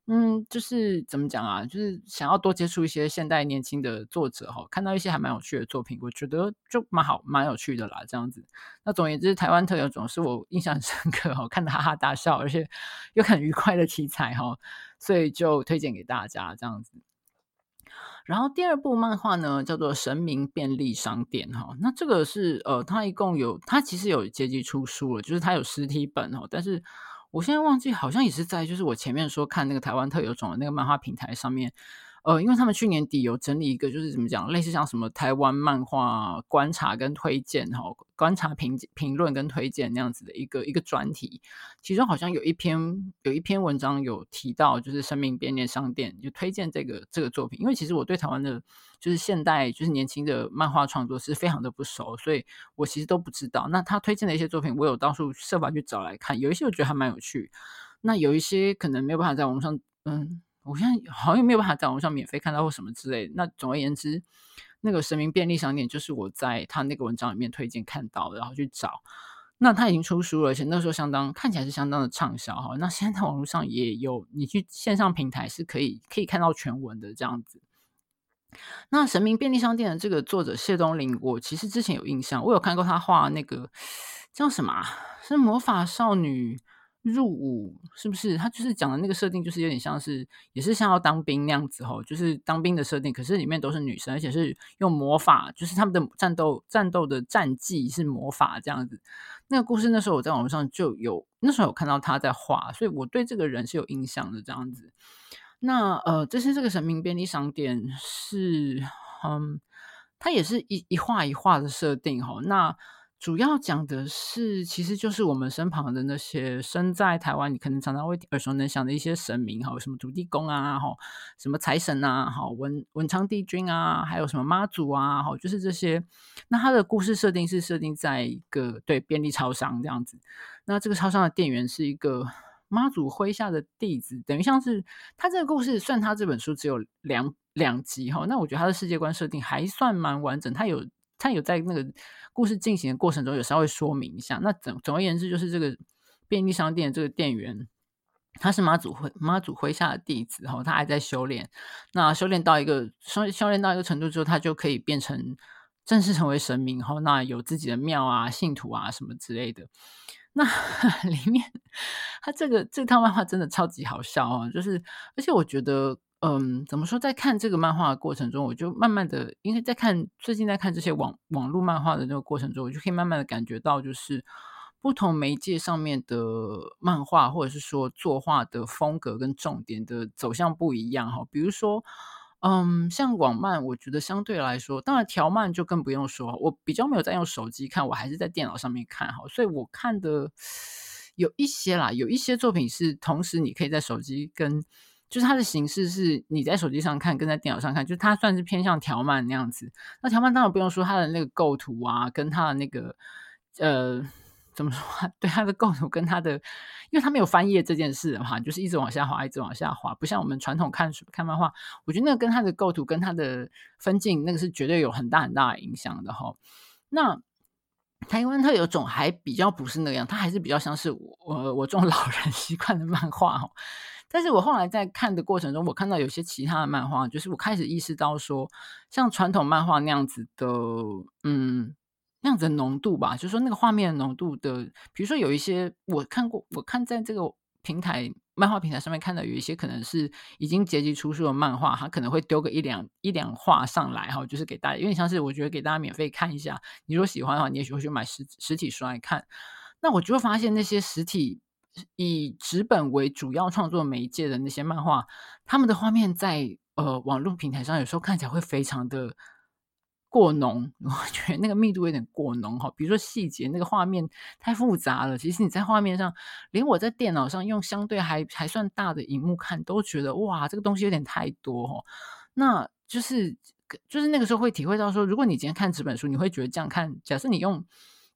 嗯，就是怎么讲啊？就是想要多接触一些现代年轻的作者哈，看到一些还蛮有趣的作品，我觉得就蛮好，蛮有趣的啦。这样子，那总而言之，台湾特有种是我印象深刻哈，看得哈哈大笑，而且又很愉快的题材哈，所以就推荐给大家这样子。然后第二部漫画呢，叫做《神明便利商店》哈，那这个是呃，它一共有，它其实有结集出书了，就是它有实体本哦，但是。我现在忘记，好像也是在就是我前面说看那个台湾特有种的那个漫画平台上面。呃，因为他们去年底有整理一个，就是怎么讲，类似像什么台湾漫画观察跟推荐哈，观察评评论跟推荐那样子的一个一个专题，其中好像有一篇有一篇文章有提到，就是生命便利商店就推荐这个这个作品，因为其实我对台湾的，就是现代就是年轻的漫画创作是非常的不熟，所以我其实都不知道。那他推荐的一些作品，我有到处设法去找来看，有一些我觉得还蛮有趣，那有一些可能没有办法在网上，嗯。我现在好像也没有办法在网上免费看到或什么之类。那总而言之，那个神明便利商店就是我在他那个文章里面推荐看到的，然后去找。那他已经出书了，而且那时候相当看起来是相当的畅销哈。那现在在网络上也有，你去线上平台是可以可以看到全文的这样子。那神明便利商店的这个作者谢东林，我其实之前有印象，我有看过他画那个叫什么？是魔法少女。入伍是不是？他就是讲的那个设定，就是有点像是，也是像要当兵那样子吼，就是当兵的设定。可是里面都是女生，而且是用魔法，就是他们的战斗战斗的战绩是魔法这样子。那个故事那时候我在网络上就有，那时候有看到他在画，所以我对这个人是有印象的这样子。那呃，这是这个神明便利商店是，嗯，它也是一一画一画的设定吼，那。主要讲的是，其实就是我们身旁的那些身在台湾，你可能常常会耳熟能详的一些神明，哈，什么土地公啊，哈，什么财神啊，哈，文文昌帝君啊，还有什么妈祖啊，哈，就是这些。那他的故事设定是设定在一个对便利超商这样子。那这个超商的店员是一个妈祖麾下的弟子，等于像是他这个故事，算他这本书只有两两集，哈，那我觉得他的世界观设定还算蛮完整，他有。他有在那个故事进行的过程中有稍微说明一下。那总总而言之，就是这个便利商店的这个店员，他是妈祖麾妈祖麾下的弟子，哈，他还在修炼。那修炼到一个修修炼到一个程度之后，他就可以变成正式成为神明，哈，那有自己的庙啊、信徒啊什么之类的。那 里面他这个这套漫画真的超级好笑啊，就是而且我觉得。嗯，怎么说？在看这个漫画的过程中，我就慢慢的，因为在看最近在看这些网网络漫画的那个过程中，我就可以慢慢的感觉到，就是不同媒介上面的漫画，或者是说作画的风格跟重点的走向不一样哈。比如说，嗯，像网漫，我觉得相对来说，当然条漫就更不用说，我比较没有在用手机看，我还是在电脑上面看哈。所以我看的有一些啦，有一些作品是同时你可以在手机跟就是它的形式是你在手机上看，跟在电脑上看，就是它算是偏向条漫那样子。那条漫当然不用说，它的那个构图啊，跟它的那个呃，怎么说？对，它的构图跟它的，因为它没有翻页这件事的话，就是一直往下滑，一直往下滑，不像我们传统看书看漫画。我觉得那个跟它的构图跟它的分镜，那个是绝对有很大很大的影响的哈。那台湾特有种还比较不是那样，它还是比较像是我我我这种老人 习惯的漫画哈。但是我后来在看的过程中，我看到有些其他的漫画，就是我开始意识到说，像传统漫画那样子的，嗯，那样子的浓度吧，就是说那个画面浓度的，比如说有一些我看过，我看在这个平台漫画平台上面看到有一些可能是已经结集出书的漫画，它可能会丢个一两一两画上来哈，就是给大家，有点像是我觉得给大家免费看一下，你如果喜欢的话，你也许会去买实实体书来看，那我就会发现那些实体。以纸本为主要创作媒介的那些漫画，他们的画面在呃网络平台上有时候看起来会非常的过浓，我觉得那个密度有点过浓哈。比如说细节，那个画面太复杂了。其实你在画面上，连我在电脑上用相对还还算大的荧幕看，都觉得哇，这个东西有点太多哈。那就是就是那个时候会体会到说，如果你今天看纸本书，你会觉得这样看。假设你用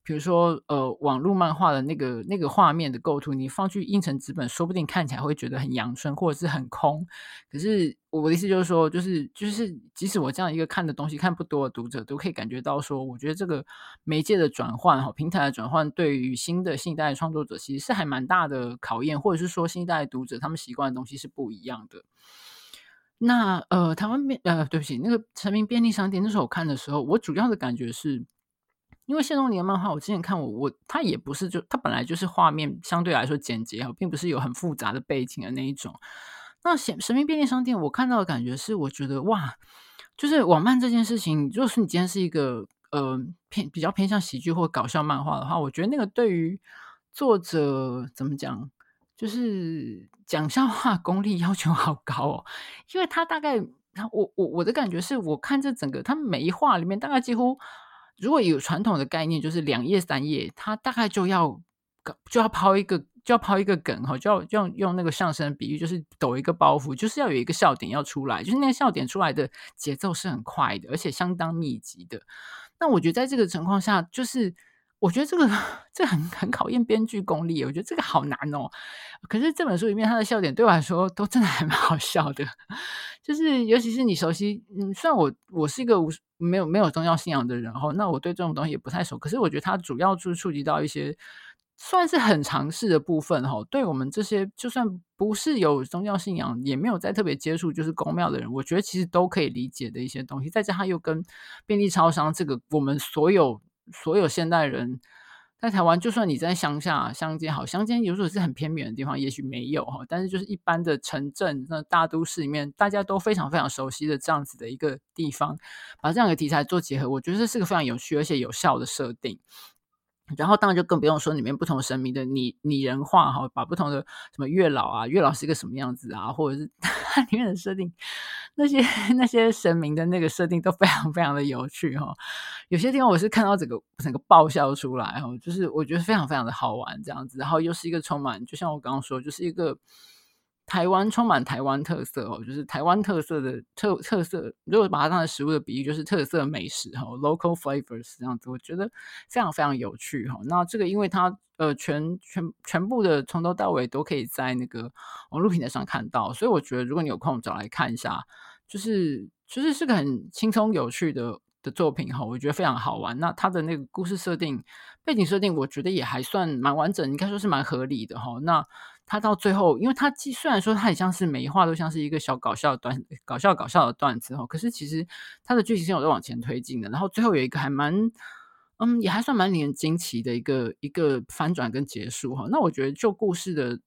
比如说呃网络漫画的那个那个画面的构图，你放去印成纸本，说不定看起来会觉得很阳春或者是很空。可是我的意思就是说，就是就是即使我这样一个看的东西看不多的读者，都可以感觉到说，我觉得这个媒介的转换哈，平台的转换，对于新的新一代创作者其实是还蛮大的考验，或者是说新一代读者他们习惯的东西是不一样的。那呃，台湾便呃，对不起，那个诚品便利商店，那时候我看的时候，我主要的感觉是，因为谢东尼的漫画，我之前看我我他也不是就他本来就是画面相对来说简洁，并不是有很复杂的背景的那一种。那神神秘便利商店，我看到的感觉是，我觉得哇，就是网漫这件事情，如果是你今天是一个呃偏比较偏向喜剧或搞笑漫画的话，我觉得那个对于作者怎么讲？就是讲笑话功力要求好高哦，因为他大概，我我我的感觉是，我看这整个他每一话里面，大概几乎如果有传统的概念，就是两页三页，它大概就要就要抛一个就要抛一个梗哈，就要用用那个上升比喻，就是抖一个包袱，就是要有一个笑点要出来，就是那个笑点出来的节奏是很快的，而且相当密集的。那我觉得在这个情况下，就是。我觉得这个这、很很考验编剧功力，我觉得这个好难哦。可是这本书里面他的笑点对我来说都真的还蛮好笑的，就是尤其是你熟悉，嗯，虽然我我是一个无没有没有宗教信仰的人哈，那我对这种东西也不太熟。可是我觉得它主要就是触及到一些算是很常识的部分哈。对我们这些就算不是有宗教信仰，也没有在特别接触就是公庙的人，我觉得其实都可以理解的一些东西。再加上又跟便利超商这个我们所有。所有现代人在台湾，就算你在乡下乡间，好乡间有时候是很偏远的地方，也许没有哈，但是就是一般的城镇、那大都市里面，大家都非常非常熟悉的这样子的一个地方，把这样的题材做结合，我觉得这是个非常有趣而且有效的设定。然后当然就更不用说里面不同神明的拟拟人化哈，把不同的什么月老啊，月老是一个什么样子啊，或者是 它里面的设定，那些那些神明的那个设定都非常非常的有趣哈。有些地方我是看到整个整个爆笑出来哦，就是我觉得非常非常的好玩这样子，然后又是一个充满，就像我刚刚说，就是一个。台湾充满台湾特色哦，就是台湾特色的特特色。如果把它当成食物的比喻，就是特色美食哈，local flavors 这样子，我觉得非常非常有趣哈。那这个因为它呃全全全部的从头到尾都可以在那个网络平台上看到，所以我觉得如果你有空找来看一下，就是其实、就是是个很轻松有趣的的作品哈，我觉得非常好玩。那它的那个故事设定、背景设定，我觉得也还算蛮完整，应该说是蛮合理的哈。那他到最后，因为他既虽然说他很像是每一话都像是一个小搞笑段，搞笑搞笑的段子哈，可是其实他的剧情是有在往前推进的。然后最后有一个还蛮，嗯，也还算蛮令人惊奇的一个一个翻转跟结束哈。那我觉得就故事的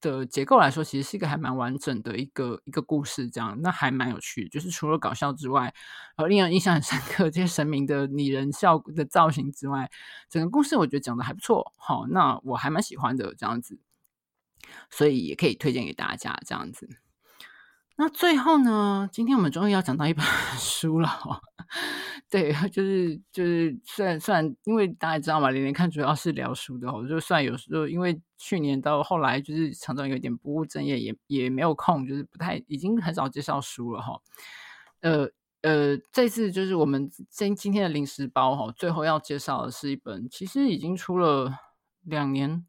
的结构来说，其实是一个还蛮完整的一个一个故事，这样那还蛮有趣。就是除了搞笑之外，然后令人印象很深刻这些神明的拟人笑的造型之外，整个故事我觉得讲的还不错。好，那我还蛮喜欢的这样子。所以也可以推荐给大家这样子。那最后呢，今天我们终于要讲到一本 书了哦。对，就 是就是，虽然虽然，因为大家知道嘛，连连看主要是聊书的哦。就算有时候，因为去年到后来，就是常常有点不务正业，也也没有空，就是不太，已经很少介绍书了哈。呃呃，这次就是我们今今天的零食包哈，最后要介绍的是一本，其实已经出了两年。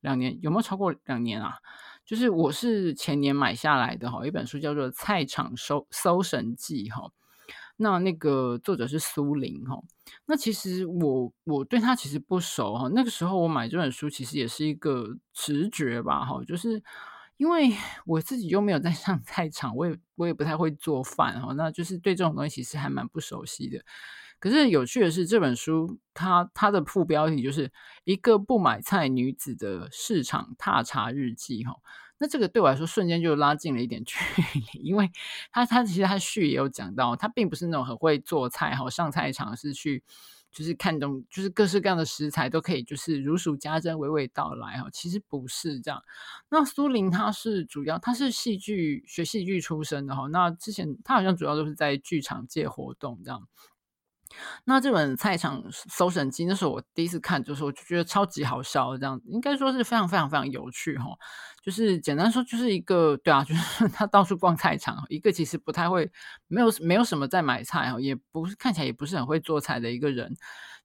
两年有没有超过两年啊？就是我是前年买下来的哈，一本书叫做《菜场搜搜神记》哈。那那个作者是苏林哈。那其实我我对他其实不熟哈。那个时候我买这本书其实也是一个直觉吧哈，就是因为我自己又没有在上菜场，我也我也不太会做饭哈，那就是对这种东西其实还蛮不熟悉的。可是有趣的是，这本书它它的副标题就是一个不买菜女子的市场踏查日记哈。那这个对我来说瞬间就拉近了一点 距离，因为他他其实他序也有讲到，他并不是那种很会做菜哈，上菜场是去就是看中就是各式各样的食材都可以就是如数家珍娓娓道来哈。其实不是这样。那苏林他是主要他是戏剧学戏剧出身的哈。那之前他好像主要都是在剧场界活动这样。那这本《菜场搜神记》，那时候我第一次看，就是我就觉得超级好笑，这样应该说是非常非常非常有趣哈。就是简单说，就是一个对啊，就是他到处逛菜场，一个其实不太会，没有没有什么在买菜，也不是看起来也不是很会做菜的一个人，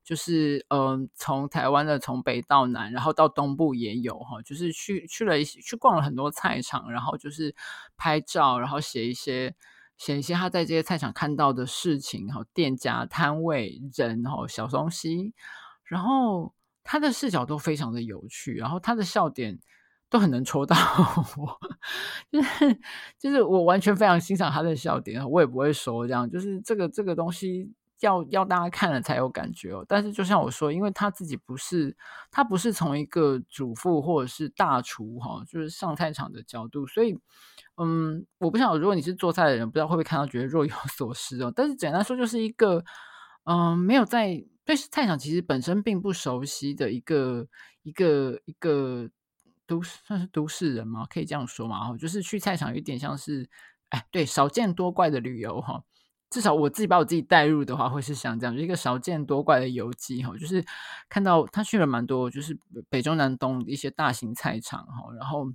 就是嗯，从台湾的从北到南，然后到东部也有哈，就是去去了一些去逛了很多菜场，然后就是拍照，然后写一些写一些他在这些菜场看到的事情，哈，店家摊位人，然后小东西，然后他的视角都非常的有趣，然后他的笑点都很能戳到我，就是就是我完全非常欣赏他的笑点，我也不会说这样，就是这个这个东西。要要大家看了才有感觉哦，但是就像我说，因为他自己不是他不是从一个主妇或者是大厨哈、哦，就是上菜场的角度，所以嗯，我不晓得如果你是做菜的人，不知道会不会看到觉得若有 所思哦。但是简单说，就是一个嗯，没有在对菜场其实本身并不熟悉的一个一个一个都算是都市人嘛，可以这样说嘛哈，就是去菜场有点像是哎，对，少见多怪的旅游哈。哦至少我自己把我自己带入的话，会是像这样，一个少见多怪的游记哈，就是看到他去了蛮多，就是北中南东一些大型菜场哈，然后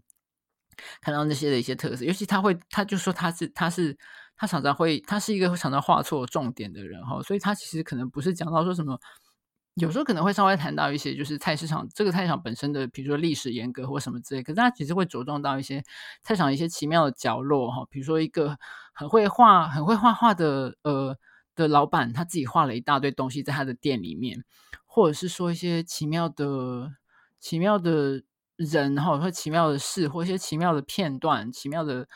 看到那些的一些特色，尤其他会，他就说他是他是他常常会，他是一个常常画错重点的人哈，所以他其实可能不是讲到说什么。有时候可能会稍微谈到一些，就是菜市场这个菜市场本身的，比如说历史沿革或什么之类。可是他其实会着重到一些菜场一些奇妙的角落哈，比如说一个很会画、很会画画的呃的老板，他自己画了一大堆东西在他的店里面，或者是说一些奇妙的、奇妙的人哈，或奇妙的事，或一些奇妙的片段、奇妙的。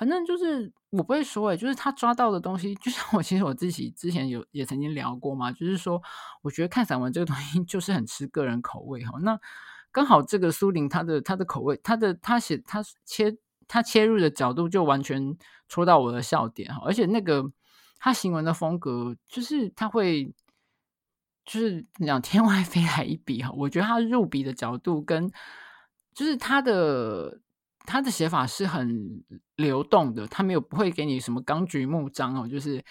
反正就是我不会说诶，就是他抓到的东西，就像我其实我自己之前有也曾经聊过嘛，就是说我觉得看散文这个东西 就是很吃个人口味哈。那刚好这个苏林他的他的口味，他的他写他切他切入的角度就完全戳到我的笑点哈，而且那个他行文的风格就是他会就是讲天外飞来一笔哈，我觉得他入笔的角度跟就是他的。他的写法是很流动的，他没有不会给你什么纲举目张哦，就是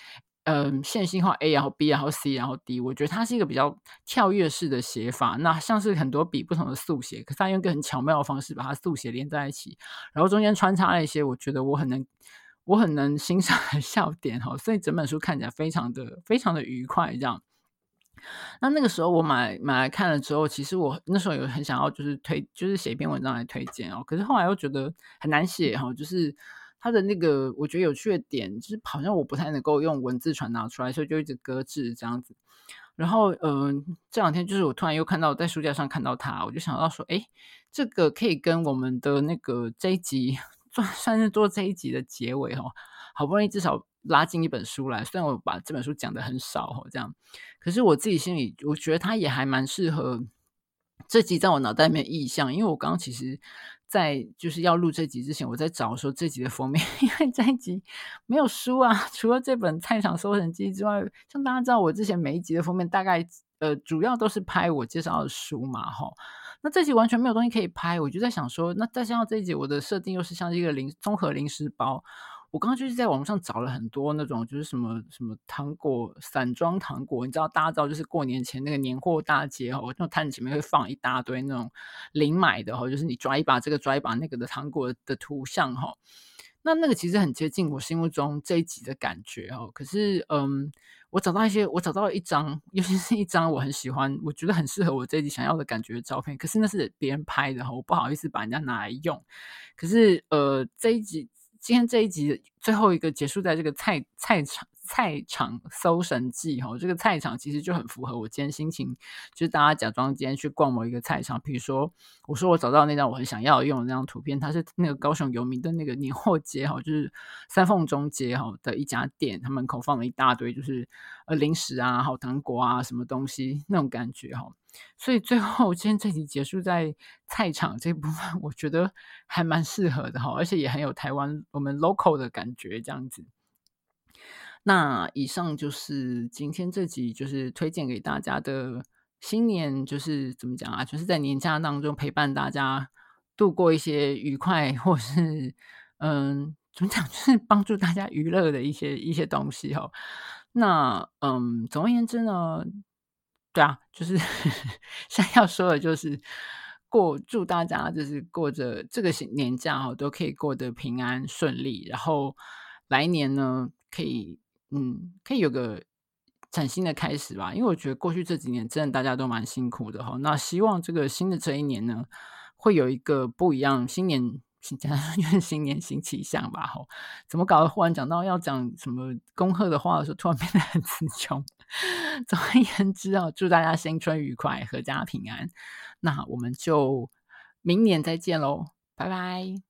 嗯线性化 A 然后 B 然后 C 然后 D，我觉得他是一个比较跳跃式的写法，那像是很多笔不同的速写，可是他用一个很巧妙的方式把它速写连在一起，然后中间穿插了一些我觉得我很能我很能欣赏的 笑点哈，所以整本书看起来非常的非常的愉快这样。那那个时候我买买来看了之后，其实我那时候有很想要就是推就是写一篇文章来推荐哦，可是后来又觉得很难写哈，就是它的那个我觉得有趣的点，就是好像我不太能够用文字传达出来，所以就一直搁置这样子。然后嗯、这两天就是我突然又看到在书架上看到它，我就想到说，哎，这个可以跟我们的那个这一集 算算是做这一集的结尾哦，好不容易至少。拉进一本书来，虽然我把这本书讲的很少，这样，可是我自己心里，我觉得它也还蛮适合这集在我脑袋里面意象，因为我刚刚其实，在就是要录这集之前，我在找说这集的封面，因为这一集没有书啊，除了这本《菜场搜神记》之外，像大家知道，我之前每一集的封面大概呃主要都是拍我介绍的书嘛，哈，那这集完全没有东西可以拍，我就在想说，那再加上这一集我的设定又是像一个零综合零食包。我刚刚就是在网上找了很多那种，就是什么什么糖果、散装糖果，你知道，大家知道，就是过年前那个年货大街哦，那种摊子前面会放一大堆那种零买的哦，就是你抓一把这个，抓一把那个的糖果的图像哈。那那个其实很接近我心目中这一集的感觉哦。可是，嗯，我找到一些，我找到了一张，尤其是一张我很喜欢，我觉得很适合我这一集想要的感觉的照片。可是那是别人拍的哈，我不好意思把人家拿来用。可是，呃，这一集。今天这一集最后一个结束在这个菜菜场菜场搜神记哈，这个菜场其实就很符合我今天心情，就是大家假装今天去逛某一个菜场，比如说我说我找到那张我很想要用的那张图片，它是那个高雄有名的那个年货街哈，就是三凤中街哈的一家店，它门口放了一大堆就是呃零食啊、好糖果啊什么东西那种感觉哈。所以最后，今天这集结束在菜场这部分，我觉得还蛮适合的哈，而且也很有台湾我们 local 的感觉这样子。那以上就是今天这集，就是推荐给大家的新年，就是怎么讲啊？就是在年假当中陪伴大家度过一些愉快，或是嗯，怎么讲？就是帮助大家娱乐的一些一些东西哈。那嗯，总而言之呢。对啊，就是 想要说的，就是过祝大家就是过着这个新年假哈，都可以过得平安顺利，然后来年呢，可以嗯，可以有个崭新的开始吧。因为我觉得过去这几年真的大家都蛮辛苦的哈。那希望这个新的这一年呢，会有一个不一样，新年新年 新年新气象吧。吼，怎么搞的？忽然讲到要讲什么恭贺的话的时候，突然变得很词穷。总而言之啊，祝大家新春愉快，阖家平安。那我们就明年再见喽，拜拜。